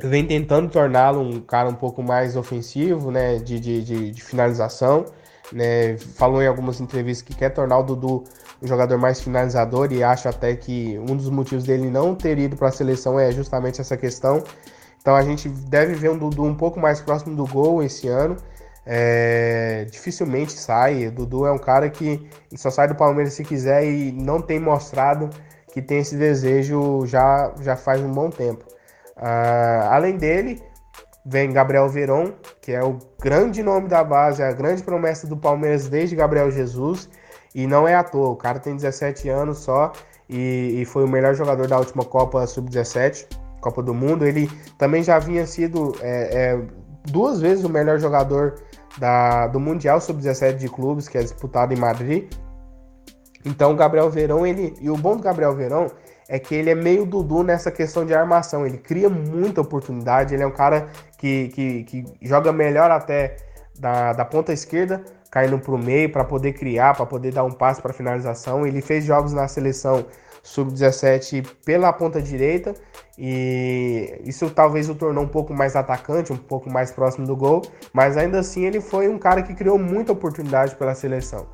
vem tentando torná-lo um cara um pouco mais ofensivo, né, de, de, de, de finalização. Né, falou em algumas entrevistas que quer tornar o Dudu um jogador mais finalizador e acho até que um dos motivos dele não ter ido para a seleção é justamente essa questão. Então a gente deve ver um Dudu um pouco mais próximo do gol esse ano. É, dificilmente sai. O Dudu é um cara que só sai do Palmeiras se quiser e não tem mostrado que tem esse desejo já, já faz um bom tempo. Uh, além dele, vem Gabriel Veron, que é o grande nome da base, a grande promessa do Palmeiras desde Gabriel Jesus. E não é à toa, o cara tem 17 anos só e, e foi o melhor jogador da última Copa Sub-17, Copa do Mundo. Ele também já havia sido é, é, duas vezes o melhor jogador da, do Mundial Sub-17 de clubes, que é disputado em Madrid. Então o Gabriel Verão, ele. E o bom do Gabriel Verão é que ele é meio Dudu nessa questão de armação. Ele cria muita oportunidade. Ele é um cara que, que, que joga melhor até da, da ponta esquerda, caindo para o meio para poder criar, para poder dar um passo para finalização. Ele fez jogos na seleção sub-17 pela ponta direita e isso talvez o tornou um pouco mais atacante, um pouco mais próximo do gol, mas ainda assim ele foi um cara que criou muita oportunidade pela seleção.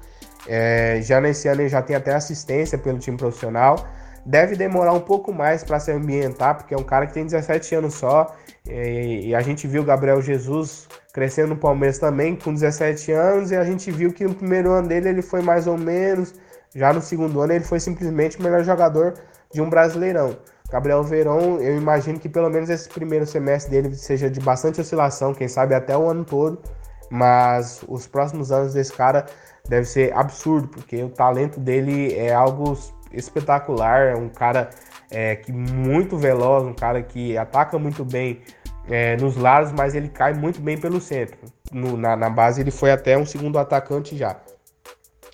É, já nesse ano ele já tem até assistência pelo time profissional deve demorar um pouco mais para se ambientar, porque é um cara que tem 17 anos só. E, e, a gente viu o Gabriel Jesus crescendo no Palmeiras também com 17 anos, e a gente viu que no primeiro ano dele ele foi mais ou menos, já no segundo ano ele foi simplesmente o melhor jogador de um brasileirão. Gabriel Verón, eu imagino que pelo menos esse primeiro semestre dele seja de bastante oscilação, quem sabe até o ano todo, mas os próximos anos desse cara deve ser absurdo, porque o talento dele é algo espetacular, é um cara é, que muito veloz, um cara que ataca muito bem é, nos lados, mas ele cai muito bem pelo centro. No, na, na, base ele foi até um segundo atacante já.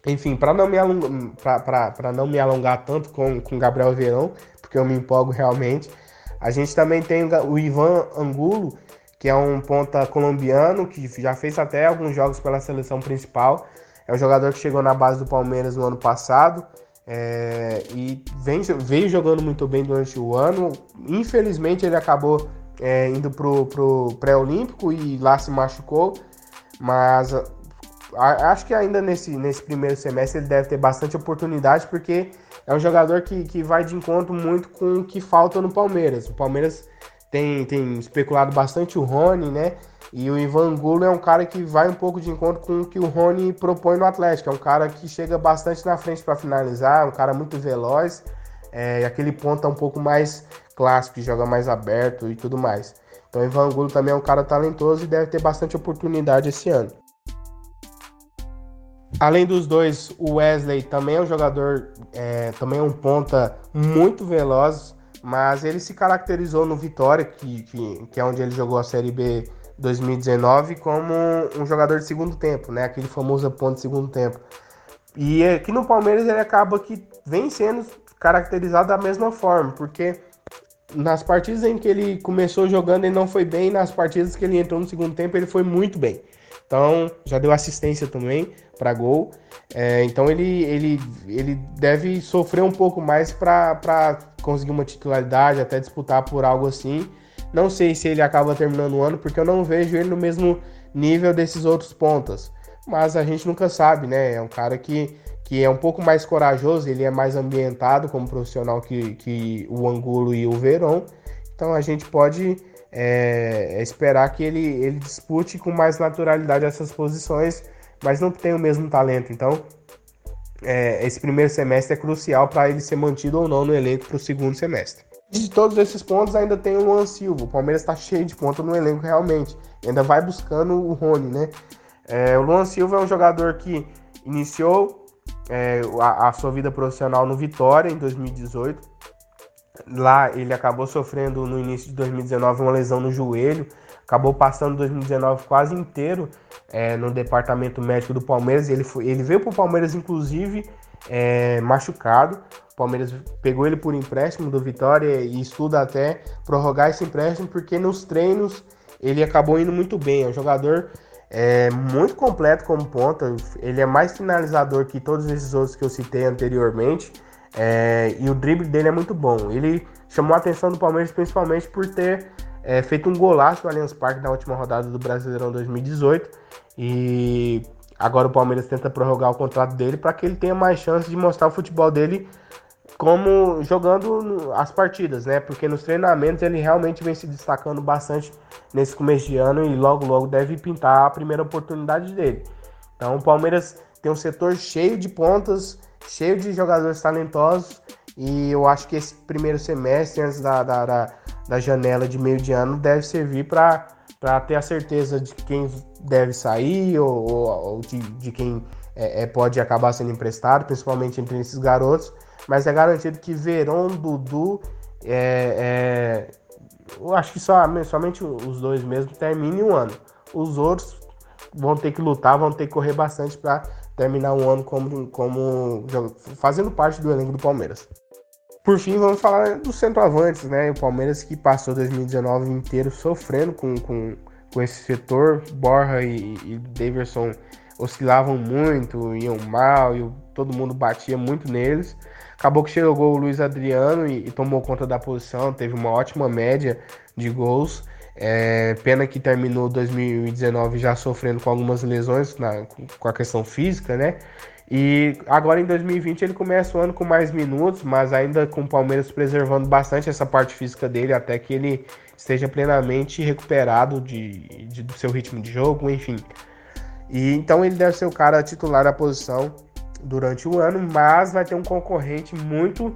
Enfim, para não, me não me alongar tanto com o Gabriel Verão, porque eu me empolgo realmente, a gente também tem o Ivan Angulo, que é um ponta colombiano, que já fez até alguns jogos pela seleção principal. É um jogador que chegou na base do Palmeiras no ano passado. É, e vem, veio jogando muito bem durante o ano. Infelizmente, ele acabou é, indo pro, pro pré-olímpico e lá se machucou. Mas a, acho que ainda nesse, nesse primeiro semestre ele deve ter bastante oportunidade, porque é um jogador que, que vai de encontro muito com o que falta no Palmeiras. O Palmeiras tem, tem especulado bastante o Rony, né? E o Ivan Gulo é um cara que vai um pouco de encontro com o que o Rony propõe no Atlético. É um cara que chega bastante na frente para finalizar, um cara muito veloz, é, aquele ponta um pouco mais clássico, que joga mais aberto e tudo mais. Então o Ivan Gulo também é um cara talentoso e deve ter bastante oportunidade esse ano. Além dos dois, o Wesley também é um jogador, é, também é um ponta muito veloz, mas ele se caracterizou no Vitória, que, que, que é onde ele jogou a Série B 2019 como um jogador de segundo tempo, né? Aquele famoso ponto de segundo tempo. E aqui no Palmeiras ele acaba que vem sendo caracterizado da mesma forma, porque nas partidas em que ele começou jogando ele não foi bem, nas partidas que ele entrou no segundo tempo ele foi muito bem. Então já deu assistência também para gol. É, então ele, ele, ele deve sofrer um pouco mais para conseguir uma titularidade, até disputar por algo assim. Não sei se ele acaba terminando o ano, porque eu não vejo ele no mesmo nível desses outros pontas. Mas a gente nunca sabe, né? É um cara que, que é um pouco mais corajoso, ele é mais ambientado como profissional que, que o Angulo e o Verón. Então a gente pode é, esperar que ele, ele dispute com mais naturalidade essas posições, mas não tem o mesmo talento. Então é, esse primeiro semestre é crucial para ele ser mantido ou não no elenco para o segundo semestre de todos esses pontos ainda tem o Luan Silva. O Palmeiras está cheio de pontos no elenco realmente. Ainda vai buscando o Rony, né? É, o Luan Silva é um jogador que iniciou é, a, a, sua vida profissional no Vitória em 2018. Lá ele acabou sofrendo no início de 2019 uma lesão no joelho. Acabou passando 2019 quase inteiro é, no departamento médico do Palmeiras. Ele, foi, ele veio para o Palmeiras, inclusive, é, machucado. O Palmeiras pegou ele por empréstimo do Vitória e estuda até prorrogar esse empréstimo, porque nos treinos ele acabou indo muito bem. É um jogador é, muito completo como ponta. Ele é mais finalizador que todos esses outros que eu citei anteriormente. É, e o drible dele é muito bom. Ele chamou a atenção do Palmeiras principalmente por ter é, feito um golaço no Allianz Parque na última rodada do Brasileirão 2018. E agora o Palmeiras tenta prorrogar o contrato dele para que ele tenha mais chance de mostrar o futebol dele como jogando as partidas, né? Porque nos treinamentos ele realmente vem se destacando bastante nesse começo de ano e logo logo deve pintar a primeira oportunidade dele. Então o Palmeiras tem um setor cheio de pontas, cheio de jogadores talentosos e eu acho que esse primeiro semestre antes da, da, da, da janela de meio de ano deve servir para ter a certeza de quem deve sair ou, ou, ou de, de, quem é, é, pode acabar sendo emprestado, principalmente entre esses garotos mas é garantido que Verón, Dudu, é, é, eu acho que só, somente os dois mesmo terminem o ano. Os outros vão ter que lutar, vão ter que correr bastante para terminar o ano como, como fazendo parte do elenco do Palmeiras. Por fim, vamos falar dos centroavantes, né? O Palmeiras que passou 2019 inteiro sofrendo com, com, com esse setor. Borja e, e Daverson oscilavam muito, iam mal, e todo mundo batia muito neles. Acabou que chegou o Luiz Adriano e, e tomou conta da posição, teve uma ótima média de gols. É, pena que terminou 2019 já sofrendo com algumas lesões na, com a questão física, né? E agora em 2020 ele começa o ano com mais minutos, mas ainda com o Palmeiras preservando bastante essa parte física dele até que ele esteja plenamente recuperado de, de do seu ritmo de jogo, enfim. E então ele deve ser o cara titular da posição durante o ano, mas vai ter um concorrente muito,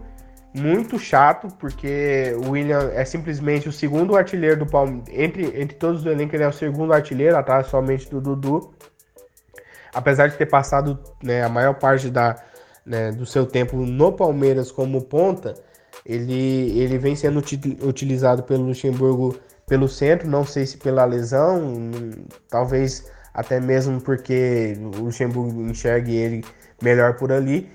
muito chato, porque o William é simplesmente o segundo artilheiro do Palmeiras. Entre, entre todos do elenco, ele é o segundo artilheiro, atrás somente do Dudu. Apesar de ter passado né, a maior parte da, né, do seu tempo no Palmeiras como ponta, ele, ele vem sendo utilizado pelo Luxemburgo pelo centro, não sei se pela lesão, talvez até mesmo porque o Luxemburgo enxergue ele melhor por ali.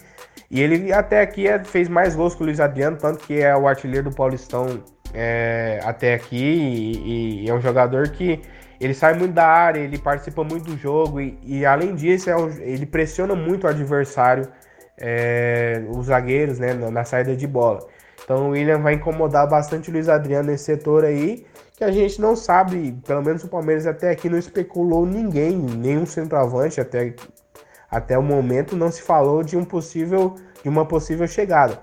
E ele até aqui é, fez mais gols que o Luiz Adriano, tanto que é o artilheiro do Paulistão é, até aqui. E, e, é um jogador que ele sai muito da área, ele participa muito do jogo e, e além disso, é um, ele pressiona muito o adversário, é, os zagueiros, né, na, na saída de bola. Então o William vai incomodar bastante o Luiz Adriano nesse setor aí, que a gente não sabe, pelo menos o Palmeiras até aqui não especulou ninguém, nenhum centroavante até até o momento não se falou de um possível de uma possível chegada.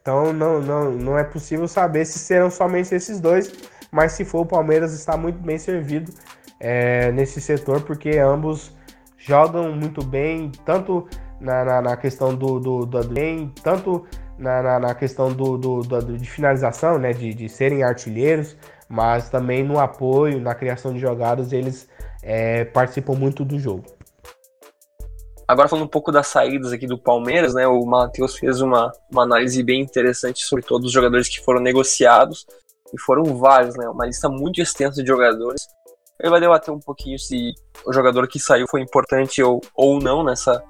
Então não, não, não é possível saber se serão somente esses dois, mas se for o Palmeiras está muito bem servido é, nesse setor, porque ambos jogam muito bem, tanto na, na, na questão do, do, do, bem, tanto na, na, na questão do, do, do, de finalização, né, de, de serem artilheiros, mas também no apoio, na criação de jogadas, eles é, participam muito do jogo. Agora falando um pouco das saídas aqui do Palmeiras, né? O Matheus fez uma, uma análise bem interessante sobre todos os jogadores que foram negociados. E foram vários, né? Uma lista muito extensa de jogadores. Ele vai debater um pouquinho se o jogador que saiu foi importante ou, ou não nessa,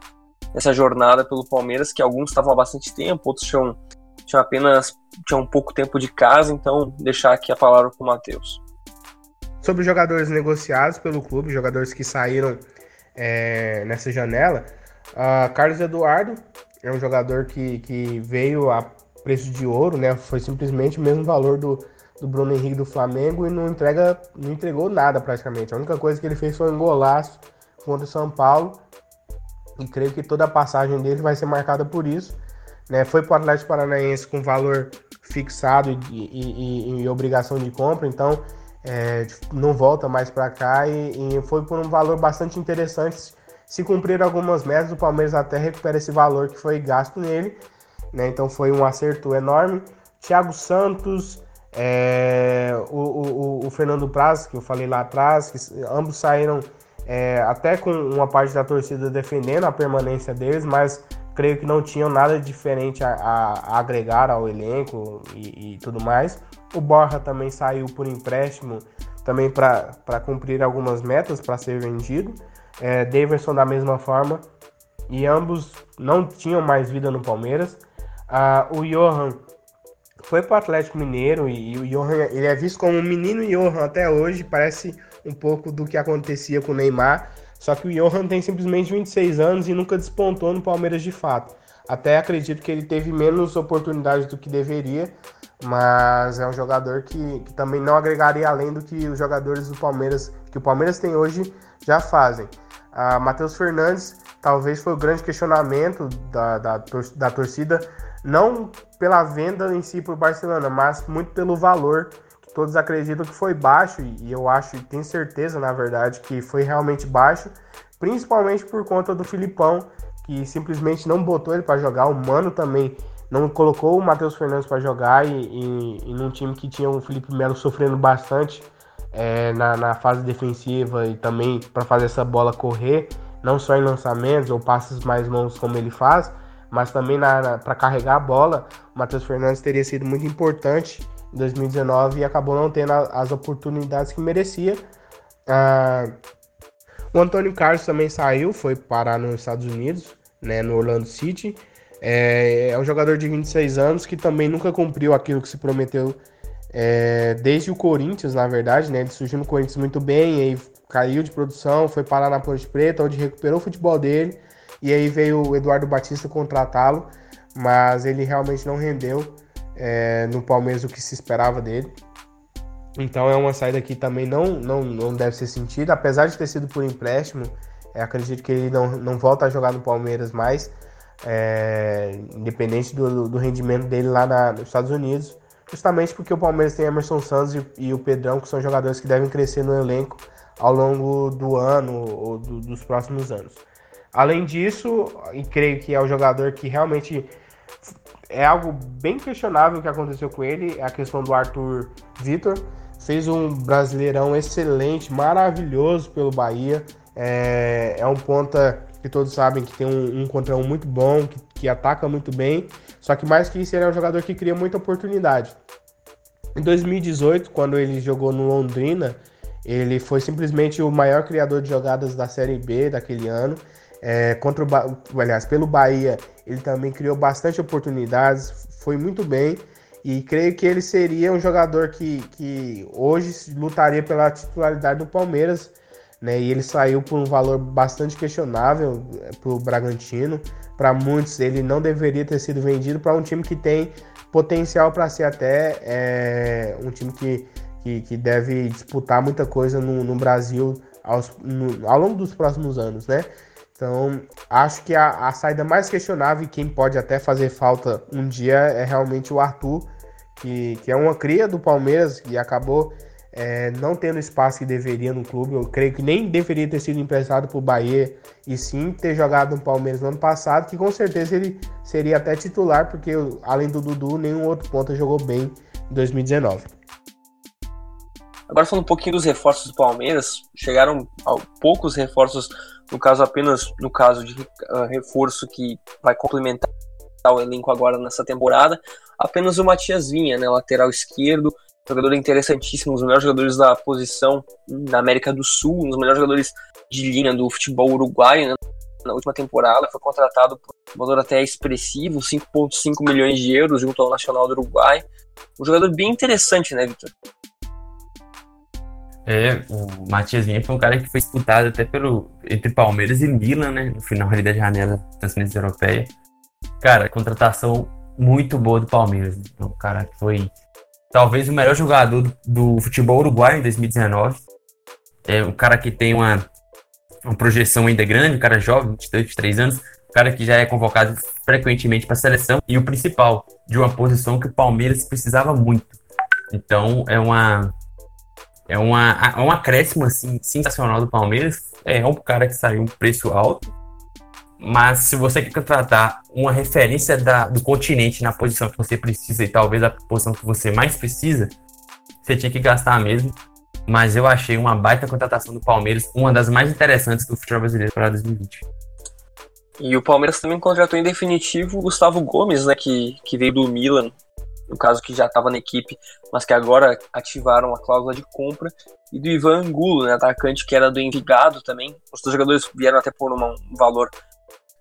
nessa jornada pelo Palmeiras, que alguns estavam há bastante tempo, outros tinham, tinham apenas tinham pouco tempo de casa, então deixar aqui a palavra com o Matheus. Sobre os jogadores negociados pelo clube, jogadores que saíram é, nessa janela. Uh, Carlos Eduardo é um jogador que, que veio a preço de ouro, né? Foi simplesmente o mesmo valor do, do Bruno Henrique do Flamengo e não entrega, não entregou nada praticamente. A única coisa que ele fez foi um golaço contra o São Paulo. E creio que toda a passagem dele vai ser marcada por isso. Né? Foi para o Atlético Paranaense com valor fixado e, e, e, e obrigação de compra, então é, não volta mais para cá e, foi por um valor bastante interessante. Se cumprir algumas metas, o Palmeiras até recupera esse valor que foi gasto nele, né? Então foi um acerto enorme. Thiago Santos, é, o, o, o, Fernando Praz, que eu falei lá atrás, que ambos saíram é, até com uma parte da torcida defendendo a permanência deles, mas creio que não tinham nada diferente a, a, a agregar ao elenco e, e tudo mais. O Borja também saiu por empréstimo, também para cumprir algumas metas para ser vendido. É, Daverson da mesma forma. E ambos não tinham mais vida no Palmeiras. Ah, o Johan foi para o Atlético Mineiro e, o Johan, ele é visto como um menino Johan até hoje, parece um pouco do que acontecia com o Neymar, só que o Johan tem simplesmente 26 anos e nunca despontou no Palmeiras de fato. Até acredito que ele teve menos oportunidades do que deveria, mas é um jogador que, que também não agregaria além do que os jogadores do Palmeiras, que o Palmeiras tem hoje, já fazem. A Matheus Fernandes talvez foi o grande questionamento da, da, da torcida, não pela venda em si para o Barcelona, mas muito pelo valor que todos acreditam que foi baixo, e eu acho e tenho certeza, na verdade, que foi realmente baixo, principalmente por conta do Filipão, que simplesmente não botou ele para jogar. O Mano também não colocou o Matheus Fernandes para jogar e, e, e, num time que tinha o Felipe Melo sofrendo bastante é, na, na, fase defensiva e também para fazer essa bola correr, não só em lançamentos ou passes mais longos como ele faz, mas também para carregar a bola. O Matheus Fernandes teria sido muito importante em 2019 e acabou não tendo a, as oportunidades que merecia. Ah, o Antônio Carlos também saiu, foi parar nos Estados Unidos, né, no Orlando City. É, é um jogador de 26 anos que também nunca cumpriu aquilo que se prometeu é, desde o Corinthians, na verdade, né? Ele surgiu no Corinthians muito bem, aí caiu de produção, foi parar na Ponte Preta, onde recuperou o futebol dele, e aí veio o Eduardo Batista contratá-lo, mas ele realmente não rendeu é, no Palmeiras o que se esperava dele. Então é uma saída que também não, não, não deve ser sentida, apesar de ter sido por empréstimo. É, acredito que ele não, não volta a jogar no Palmeiras mais, é, independente do, do rendimento dele lá na, nos Estados Unidos, justamente porque o Palmeiras tem Emerson Santos e, e, o Pedrão, que são jogadores que devem crescer no elenco ao longo do ano ou do, dos próximos anos. Além disso, e creio que é o jogador que realmente é algo bem questionável que aconteceu com ele, é a questão do Arthur Vitor fez um brasileirão excelente, maravilhoso pelo Bahia. É, é um ponta que todos sabem que tem um, um contra um muito bom, que, que, ataca muito bem. Só que mais que isso, ele é um jogador que cria muita oportunidade. Em 2018, quando ele jogou no Londrina, ele foi simplesmente o maior criador de jogadas da Série B daquele ano. É, contra o, aliás, pelo Bahia, ele também criou bastante oportunidades, foi muito bem. E creio que ele seria um jogador que, que hoje lutaria pela titularidade do Palmeiras, né? E ele saiu por um valor bastante questionável eh, para o Bragantino. Para muitos, ele não deveria ter sido vendido para um time que tem potencial para ser até é, um time que, que, que, deve disputar muita coisa no, no Brasil aos, no, ao longo dos próximos anos, né? Então, acho que a, a saída mais questionável e quem pode até fazer falta um dia é realmente o Arthur, que, que é uma cria do Palmeiras e acabou é, não tendo espaço que deveria no clube. Eu creio que nem deveria ter sido emprestado para o Bahia e sim ter jogado no Palmeiras no ano passado, que com certeza ele seria até titular, porque além do Dudu, nenhum outro ponta jogou bem em 2019. Agora falando um pouquinho dos reforços do Palmeiras, chegaram poucos reforços, no caso apenas no caso de uh, reforço que vai complementar o elenco agora nessa temporada, apenas o Matias Vinha, né, lateral esquerdo, jogador interessantíssimo, um dos melhores jogadores da posição na América do Sul, um dos melhores jogadores de linha do futebol uruguaio, né, na última temporada, foi contratado por um valor até expressivo, 5,5 milhões de euros junto ao Nacional do Uruguai. Um jogador bem interessante, né, Victor? É, o Matias foi um cara que foi disputado até pelo entre Palmeiras e Milan, né, no final ali da janela da transferência europeia. Cara, contratação muito boa do Palmeiras. Então, o cara foi talvez o melhor jogador do, do futebol uruguaio em 2019. É um cara que tem uma, uma projeção ainda grande, um cara jovem, 22, 23 anos, um cara que já é convocado frequentemente para a seleção e o principal, de uma posição que o Palmeiras precisava muito. Então, é uma é uma, é um acréscimo assim, sensacional do Palmeiras. É um cara que saiu um preço alto, mas se você quer contratar uma referência da, do continente na posição que você precisa e talvez a posição que você mais precisa, você tinha que gastar mesmo. Mas eu achei uma baita contratação do Palmeiras, uma das mais interessantes do futebol brasileiro para 2020. E o Palmeiras também contratou em definitivo o Gustavo Gomes, né, que, que veio do Milan, no caso que já estava na equipe, mas que agora ativaram a cláusula de compra, e do Ivan Angulo, né, atacante que era do Envigado também. Os dois jogadores vieram até por um valor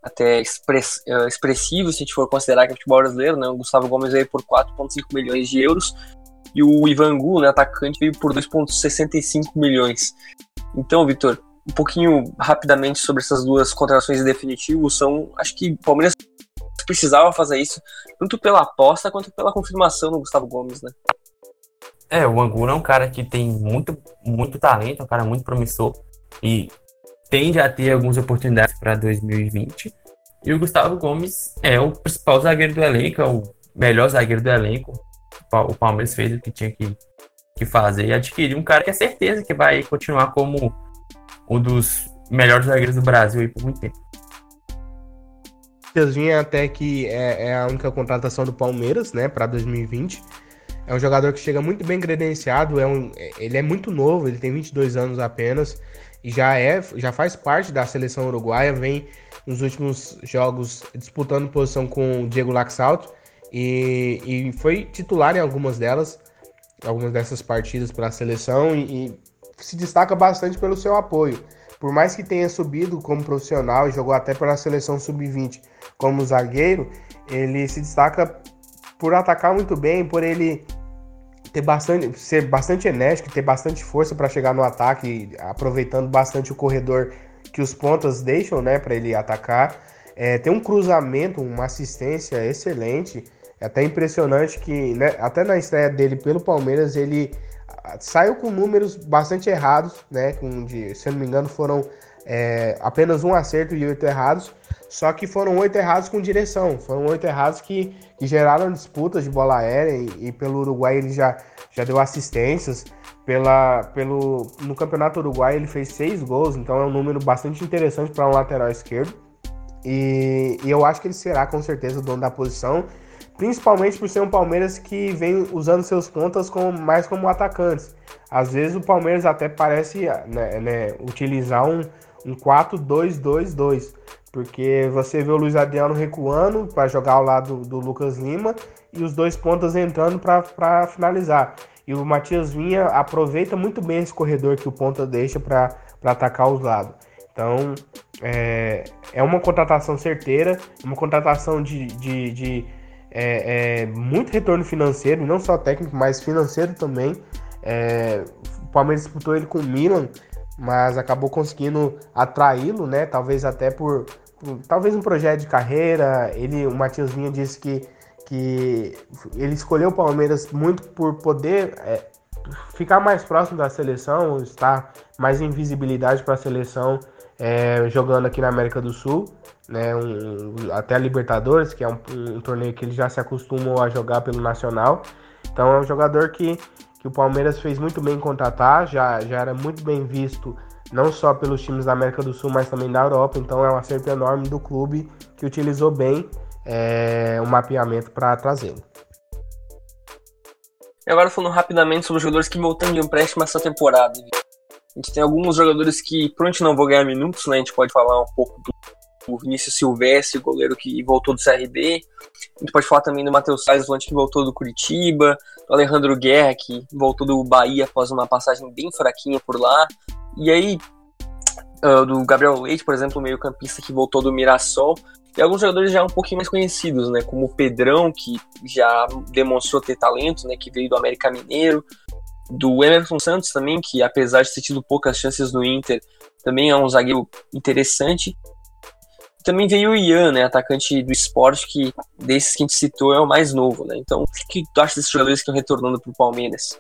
até express, uh, expressivo, se a gente for considerar que é futebol brasileiro, né? O Gustavo Gomes veio por 4,5 milhões de euros e o Ivan Gu, né, atacante, veio por 2,65 milhões. Então, Vitor, um pouquinho rapidamente sobre essas duas contratações em definitivo, são, acho que Palmeiras precisava fazer isso, tanto pela aposta quanto pela confirmação do Gustavo Gomes, né? É, o Angulo é um cara que tem muito, muito talento, é um cara muito promissor e tende a ter algumas oportunidades para 2020. E o Gustavo Gomes é o principal zagueiro do elenco, é o melhor zagueiro do elenco. O Palmeiras fez o que tinha que, que fazer e adquirir um cara que é certeza que vai continuar como um dos melhores zagueiros do Brasil aí por muito tempo. Vinha até que é, é, a única contratação do Palmeiras, né, para 2020. É um jogador que chega muito bem credenciado, é um, ele é muito novo, ele tem 22 anos apenas e já é, já faz parte da seleção uruguaia, vem nos últimos jogos disputando posição com o Diego Laxalto e, e foi titular em algumas delas, algumas dessas partidas para a seleção e, e se destaca bastante pelo seu apoio. Por mais que tenha subido como profissional e jogou até pela seleção sub-20 como zagueiro, ele se destaca por atacar muito bem, por ele ter bastante, ser bastante enérgico, ter bastante força para chegar no ataque, aproveitando bastante o corredor que os pontas deixam, né, para ele atacar. É, tem um cruzamento, uma assistência excelente. É até impressionante que, né, até na estreia dele pelo Palmeiras, ele saiu com números bastante errados, né? Com, de, se eu não me engano, foram é, apenas um acerto e oito errados. Só que foram oito errados com direção. Foram oito errados que, que geraram disputas de bola aérea e, e, pelo Uruguai ele já, já deu assistências. Pela, pelo, no Campeonato Uruguai ele fez seis gols, então é um número bastante interessante para um lateral esquerdo. E, e, eu acho que ele será com certeza o dono da posição, principalmente por ser um Palmeiras que vem usando seus pontas como, mais como atacantes. Às vezes o Palmeiras até parece né, né, utilizar um, um 4-2-2-2 porque você vê o Luiz Adriano recuando para jogar ao lado do, do, Lucas Lima e os dois pontas entrando para finalizar. E o Matias Vinha aproveita muito bem esse corredor que o ponta deixa para atacar os lados. Então é, é uma contratação certeira, uma contratação de, de, de é, é, muito retorno financeiro, não só técnico, mas financeiro também. É, o Palmeiras disputou ele com o Milan, mas acabou conseguindo atraí-lo, né? Talvez até por, talvez um projeto de carreira. Ele, o Matias Vinha disse que, que ele escolheu o Palmeiras muito por poder é, ficar mais próximo da seleção, estar mais em visibilidade para a seleção é, jogando aqui na América do Sul, né, um, até a Libertadores, que é um, um, torneio que ele já se acostumou a jogar pelo Nacional. Então é um jogador que, que o Palmeiras fez muito bem em contratar, já, já era muito bem visto não só pelos times da América do Sul, mas também da Europa. Então é um acerto enorme do clube que utilizou bem é, o mapeamento para trazê-lo. E agora falando rapidamente sobre os jogadores que voltam de empréstimo essa temporada. A gente tem alguns jogadores que provavelmente não vão ganhar minutos, né? A gente pode falar um pouco do Vinícius Silvestre, goleiro que voltou do CRB. A gente pode falar também do Matheus Salles, volante que voltou do Curitiba, do Alejandro Guerra, que voltou do Bahia após uma passagem bem fraquinha por lá. E aí, uh, do Gabriel Leite, por exemplo, meio campista que voltou do Mirassol, e alguns jogadores já um pouquinho mais conhecidos, né, como o Pedrão, que já demonstrou ter talento, né, que veio do América Mineiro, do Emerson Santos também, que apesar de ter tido poucas chances no Inter, também é um zagueiro interessante. Também veio o Ian, né, atacante do esporte, que desses que a gente citou é o mais novo, né? Então, o que tu acha desses jogadores que estão retornando para o Palmeiras?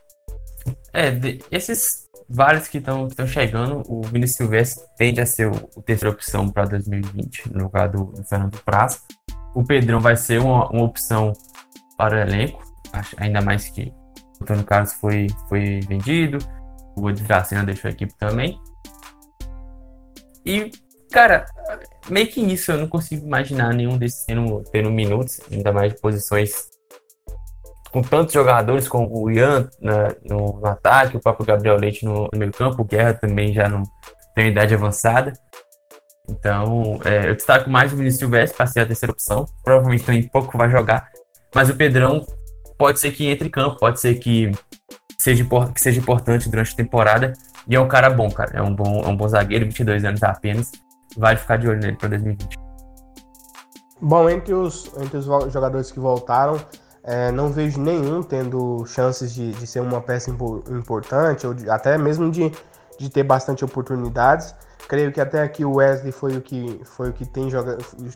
É, esses vários que estão chegando. O Vinícius Silvestre tende a ser o, o terceira opção para 2020, no lugar do, do, Fernando Praça. O Pedrão vai ser uma, uma opção para o elenco, acho, ainda mais que o Antônio Carlos foi, foi vendido, o Odracena deixou a equipe também. E, cara, meio que isso, eu não consigo imaginar nenhum desses tendo, tendo minutos, ainda mais de posições com tantos jogadores como o Ian na, no, no, ataque, o próprio Gabriel Leite no, no meio campo, o Guerra também já não tem idade avançada. Então, é, eu destaco mais o Vinícius Silvestre para ser a terceira opção. Provavelmente também pouco vai jogar. Mas o Pedrão pode ser que entre em campo, pode ser que seja, que seja importante durante a temporada. E é um cara bom, cara. É um bom, é um bom zagueiro, 22 anos apenas. Vale ficar de olho nele para 2020. Bom, entre os, entre os jogadores que voltaram, é, não vejo nenhum tendo chances de, de ser uma peça importante, ou de, até mesmo de, de ter bastante oportunidades. Creio que até aqui o Wesley foi o que, foi o que tem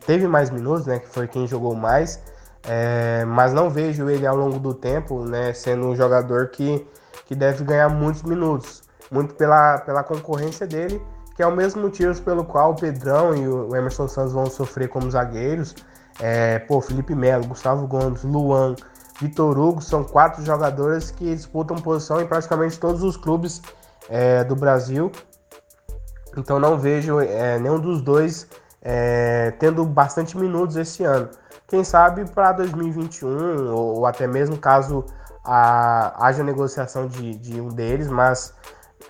teve mais minutos, né? Que foi quem jogou mais. É, mas não vejo ele ao longo do tempo, né? Sendo um jogador que, que deve ganhar muitos minutos. Muito pela, pela concorrência dele, que é o mesmo motivo pelo qual o Pedrão e o Emerson Santos vão sofrer como zagueiros. É, pô, Felipe Melo, Gustavo Gomes, Luan, Vitor Hugo são quatro jogadores que disputam posição em praticamente todos os clubes é, do Brasil então não vejo é, nenhum dos dois é, tendo bastante minutos esse ano. Quem sabe para 2021, ou, ou, até mesmo caso a, haja negociação de, de, um deles, mas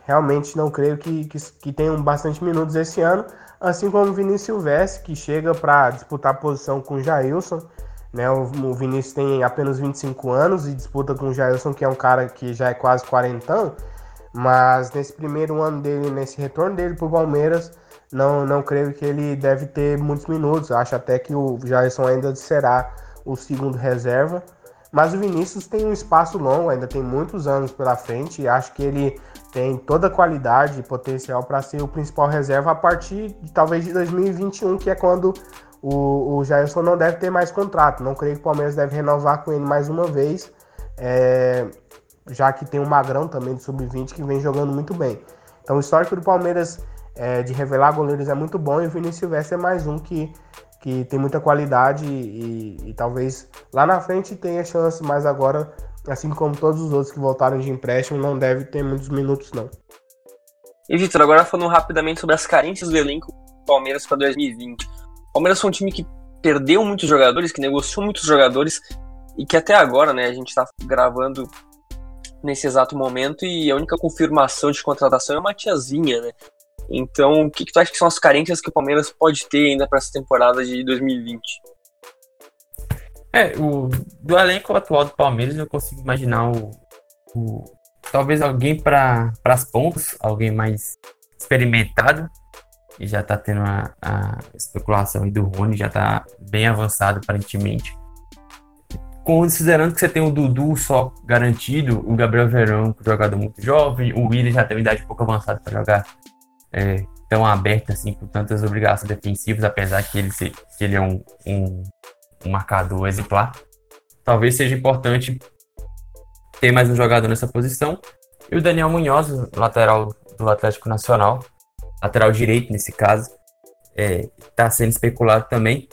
realmente não creio que, que, que tenham bastante minutos esse ano. Assim como o Vinícius Silvestre, que chega para disputar a posição com o Jailson. Né? O, o Vinícius tem apenas 25 anos e disputa com o Jailson, que é um cara que já é quase quarentão. Mas nesse primeiro ano dele, nesse retorno dele para o Palmeiras, não, não creio que ele deve ter muitos minutos. Acho até que o Jairson ainda será o segundo reserva. Mas o Vinícius tem um espaço longo, ainda tem muitos anos pela frente e acho que ele tem toda a qualidade e potencial para ser o principal reserva a partir de talvez de 2021, que é quando o, o Jairson não deve ter mais contrato. Não creio que o Palmeiras deve renovar com ele mais uma vez. É, já que tem o Magrão também do Sub-20 que vem jogando muito bem. Então o histórico do Palmeiras é, de revelar goleiros é muito bom e o Vinícius Silvestre é mais um que, que tem muita qualidade e, e, talvez lá na frente tenha chance, mas agora, assim como todos os outros que voltaram de empréstimo, não deve ter muitos minutos não. E Vitor, agora falando rapidamente sobre as carências do elenco Palmeiras para 2020. O Palmeiras foi um time que perdeu muitos jogadores, que negociou muitos jogadores e que até agora, né, a gente está gravando nesse exato momento e a única confirmação de contratação é uma tiazinha, né? Então, o que, que tu acha que são as carências que o Palmeiras pode ter ainda para essa temporada de 2020? É, o, do elenco atual do Palmeiras, eu consigo imaginar o, o talvez alguém para as pontas, alguém mais experimentado, e já tá tendo a, a especulação aí do Rony, já tá bem avançado aparentemente considerando que você tem o Dudu só garantido, o Gabriel Verão, jogador muito jovem, o Willian já tem uma idade pouco avançada para jogar é, tão aberto assim, com tantas obrigações defensivas, apesar que ele, se, que ele é um, um, um marcador exemplar. Talvez seja importante ter mais um jogador nessa posição. E o Daniel Munhoz, lateral do Atlético Nacional, lateral direito nesse caso, está é, sendo especulado também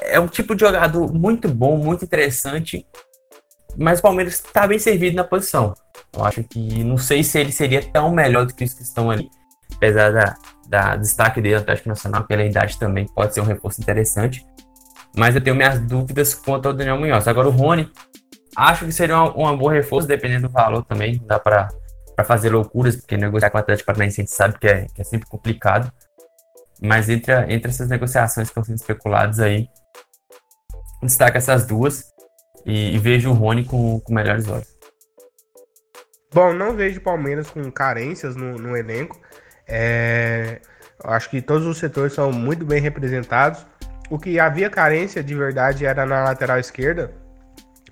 é um tipo de jogador muito bom, muito interessante, mas o Palmeiras está bem servido na posição. Eu acho que não sei se ele seria tão melhor do que os que estão ali, apesar da, da destaque dele Atlético Nacional pela idade também pode ser um reforço interessante. Mas eu tenho minhas dúvidas quanto ao Daniel Munhoz. Agora o Rony, acho que seria uma, uma boa reforço, dependendo do valor também. Dá para fazer loucuras, porque negociar com o Atlético Paranaense a gente sabe que é, que é sempre complicado. Mas entre, a, entre essas negociações que estão sendo especuladas aí, destaca essas duas e, e vejo o Rony com, com melhores olhos. Bom, não vejo Palmeiras com carências no, no elenco. É, acho que todos os setores são muito bem representados. O que havia carência de verdade era na lateral esquerda,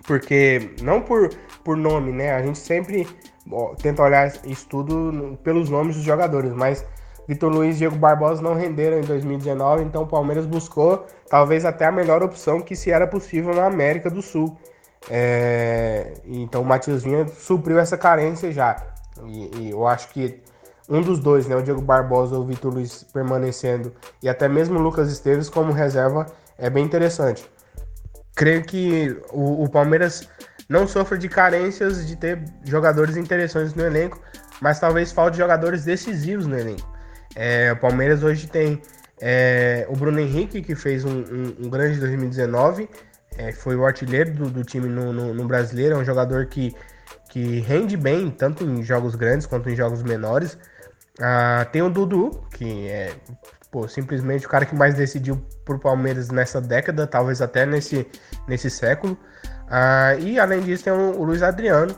porque não por, por nome, né? A gente sempre ó, tenta olhar isso tudo pelos nomes dos jogadores, mas Vitor Luiz e Diego Barbosa não renderam em 2019, então o Palmeiras buscou talvez até a melhor opção que se era possível na América do Sul. É, então o Matias Vinha supriu essa carência já. E, e, eu acho que um dos dois, né, o Diego Barbosa ou o Vitor Luiz permanecendo e até mesmo o Lucas Esteves como reserva é bem interessante. Creio que o, o Palmeiras não sofre de carências de ter jogadores interessantes no elenco, mas talvez falte jogadores decisivos no elenco. É, o Palmeiras hoje tem é, o Bruno Henrique, que fez um, um, um grande 2019, é, foi o artilheiro do, do time no, no, no, brasileiro, é um jogador que, que rende bem, tanto em jogos grandes quanto em jogos menores. Ah, tem o Dudu, que é pô, simplesmente o cara que mais decidiu por Palmeiras nessa década, talvez até nesse, nesse século. Ah, e além disso, tem o, o Luiz Adriano,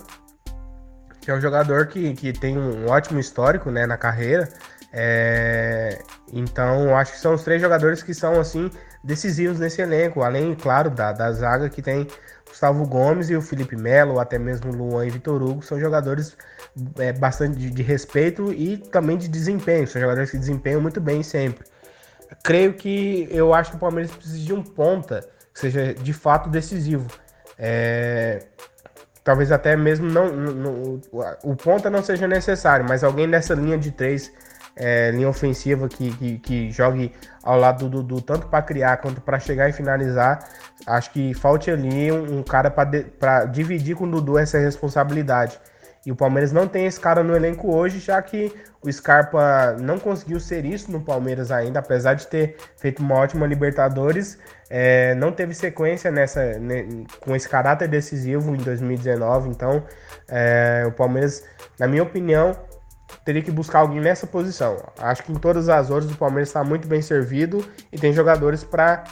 que é um jogador que, que tem um ótimo histórico né, na carreira. É, então, acho que são os três jogadores que são assim decisivos nesse elenco, além, claro, da, da zaga que tem Gustavo Gomes e o Felipe Melo, ou até mesmo Luan e Vitor Hugo, são jogadores é, bastante de, de, respeito e também de desempenho, são jogadores que desempenham muito bem sempre. Creio que eu acho que o Palmeiras precisa de um ponta que seja de fato decisivo. É, talvez até mesmo não, não, o ponta não seja necessário, mas alguém nessa linha de três, é, linha ofensiva que, que, que, jogue ao lado do, do tanto para criar quanto para chegar e finalizar, acho que falte ali um, um cara para dividir com o Dudu essa responsabilidade. E o Palmeiras não tem esse cara no elenco hoje, já que o Scarpa não conseguiu ser isso no Palmeiras ainda, apesar de ter feito uma ótima Libertadores, é, não teve sequência nessa né, com esse caráter decisivo em 2019. Então, é, o Palmeiras, na minha opinião, teria que buscar alguém nessa posição. Acho que em todas as outras o Palmeiras está muito bem servido e tem jogadores para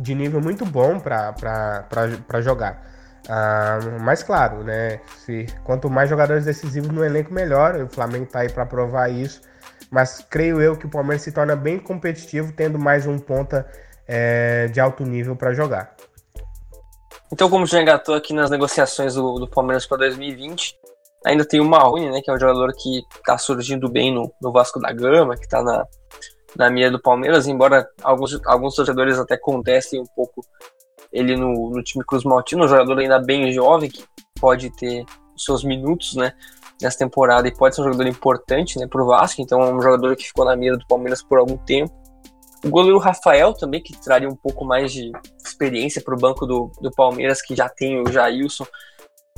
de nível muito bom para jogar. Ah, mas claro, né? Se, quanto mais jogadores decisivos no elenco, melhor. O Flamengo está aí para provar isso. Mas creio eu que o Palmeiras se torna bem competitivo, tendo mais um ponta é, de alto nível para jogar. Então, como já engatou aqui nas negociações do, do Palmeiras para 2020, ainda tem o Marrone, né, que é um jogador que está surgindo bem no, no, Vasco da Gama, que está na, na mira do Palmeiras, embora alguns, alguns torcedores até contestem um pouco ele no, no time Cruz Maltino, um jogador ainda bem jovem, que pode ter seus minutos, né, nessa temporada e pode ser um jogador importante, né, para o Vasco, então é um jogador que ficou na mira do Palmeiras por algum tempo. O goleiro Rafael também, que traria um pouco mais de experiência para o banco do, do Palmeiras, que já tem o Jailson.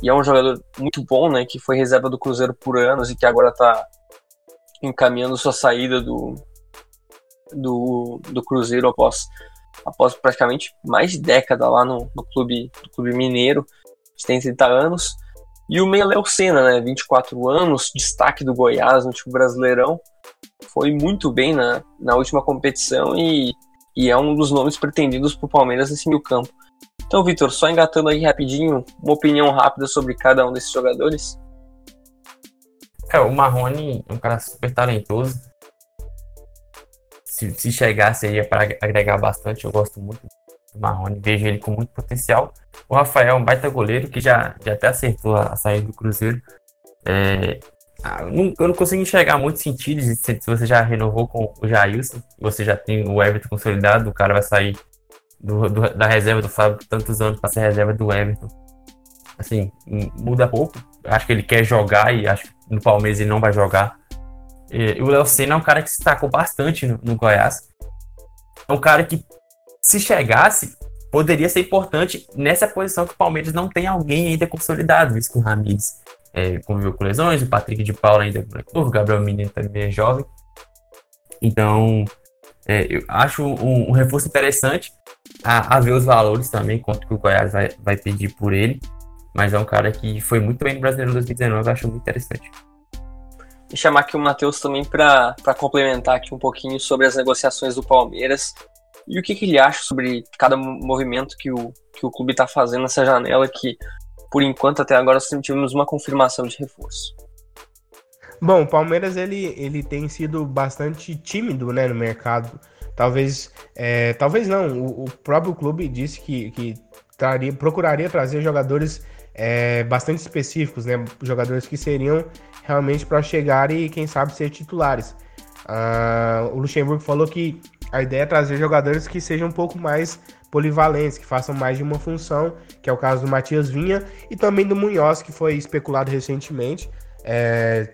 E é um jogador muito bom, né? Que foi reserva do Cruzeiro por anos e que agora está encaminhando sua saída do, do, do Cruzeiro após, após praticamente mais de década lá no, no clube, no clube mineiro. Tem 30 anos. E o meia Léo Senna, né? 24 anos, destaque do Goiás no time brasileirão foi muito bem na, na última competição e, e é um dos nomes pretendidos para o Palmeiras nesse meio campo. Então, Vitor, só engatando aí rapidinho, uma opinião rápida sobre cada um desses jogadores. É, o Marrone é um cara super talentoso. Se, se chegasse aí é para agregar bastante, eu gosto muito do Marrone, vejo ele com muito potencial. O Rafael é um baita goleiro que já, já até acertou a, a saída do Cruzeiro. É, ah, eu, não, consigo enxergar muito sentido se, se você já renovou com o Jailson, você já tem o Everton consolidado, o cara vai sair do, do, da reserva do Fábio tantos anos para ser reserva do Everton. Assim, muda pouco. Acho que ele quer jogar e acho que no Palmeiras ele não vai jogar. E, o Léo Senna é um cara que se destacou bastante no, no Goiás. É um cara que, se chegasse, poderia ser importante nessa posição que o Palmeiras não tem alguém ainda consolidado, isso com o Ramires é, conviveu com lesões, o Patrick de Paula ainda é novo, o Gabriel Menino também é jovem. Então, é, eu acho um, um reforço interessante a, a, ver os valores também, quanto que o Goiás vai, vai pedir por ele. Mas é um cara que foi muito bem no Brasileiro 2019, eu acho muito interessante. Vou chamar aqui o Matheus também para complementar aqui um pouquinho sobre as negociações do Palmeiras e o que, que ele acha sobre cada movimento que o, que o clube está fazendo nessa janela que por enquanto, até agora, nós tivemos uma confirmação de reforço. Bom, o Palmeiras ele, ele tem sido bastante tímido né, no mercado. Talvez, é, talvez não. O, o, próprio clube disse que, que traria, procuraria trazer jogadores é, bastante específicos, né? Jogadores que seriam realmente para chegar e, quem sabe, ser titulares. Uh, o Luxemburgo falou que a ideia é trazer jogadores que sejam um pouco mais polivalentes, que façam mais de uma função, que é o caso do Matias Vinha e também do Munhoz, que foi especulado recentemente. É,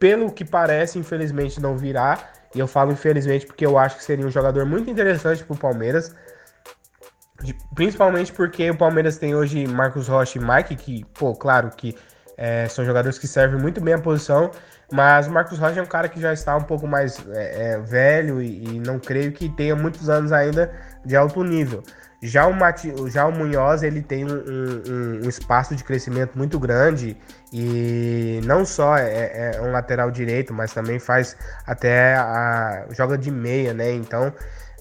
pelo que parece, infelizmente não virá, e eu falo infelizmente porque eu acho que seria um jogador muito interessante para o Palmeiras, principalmente porque o Palmeiras tem hoje Marcos Rocha e Mike, que, pô, claro que é, são jogadores que servem muito bem a posição, mas o Marcos Rocha é um cara que já está um pouco mais é, é, velho e, e, não creio que tenha muitos anos ainda de alto nível. Já o, Mati, já o Munhoz ele tem um, um, um, espaço de crescimento muito grande e não só é, é, um lateral direito, mas também faz até a joga de meia, né? Então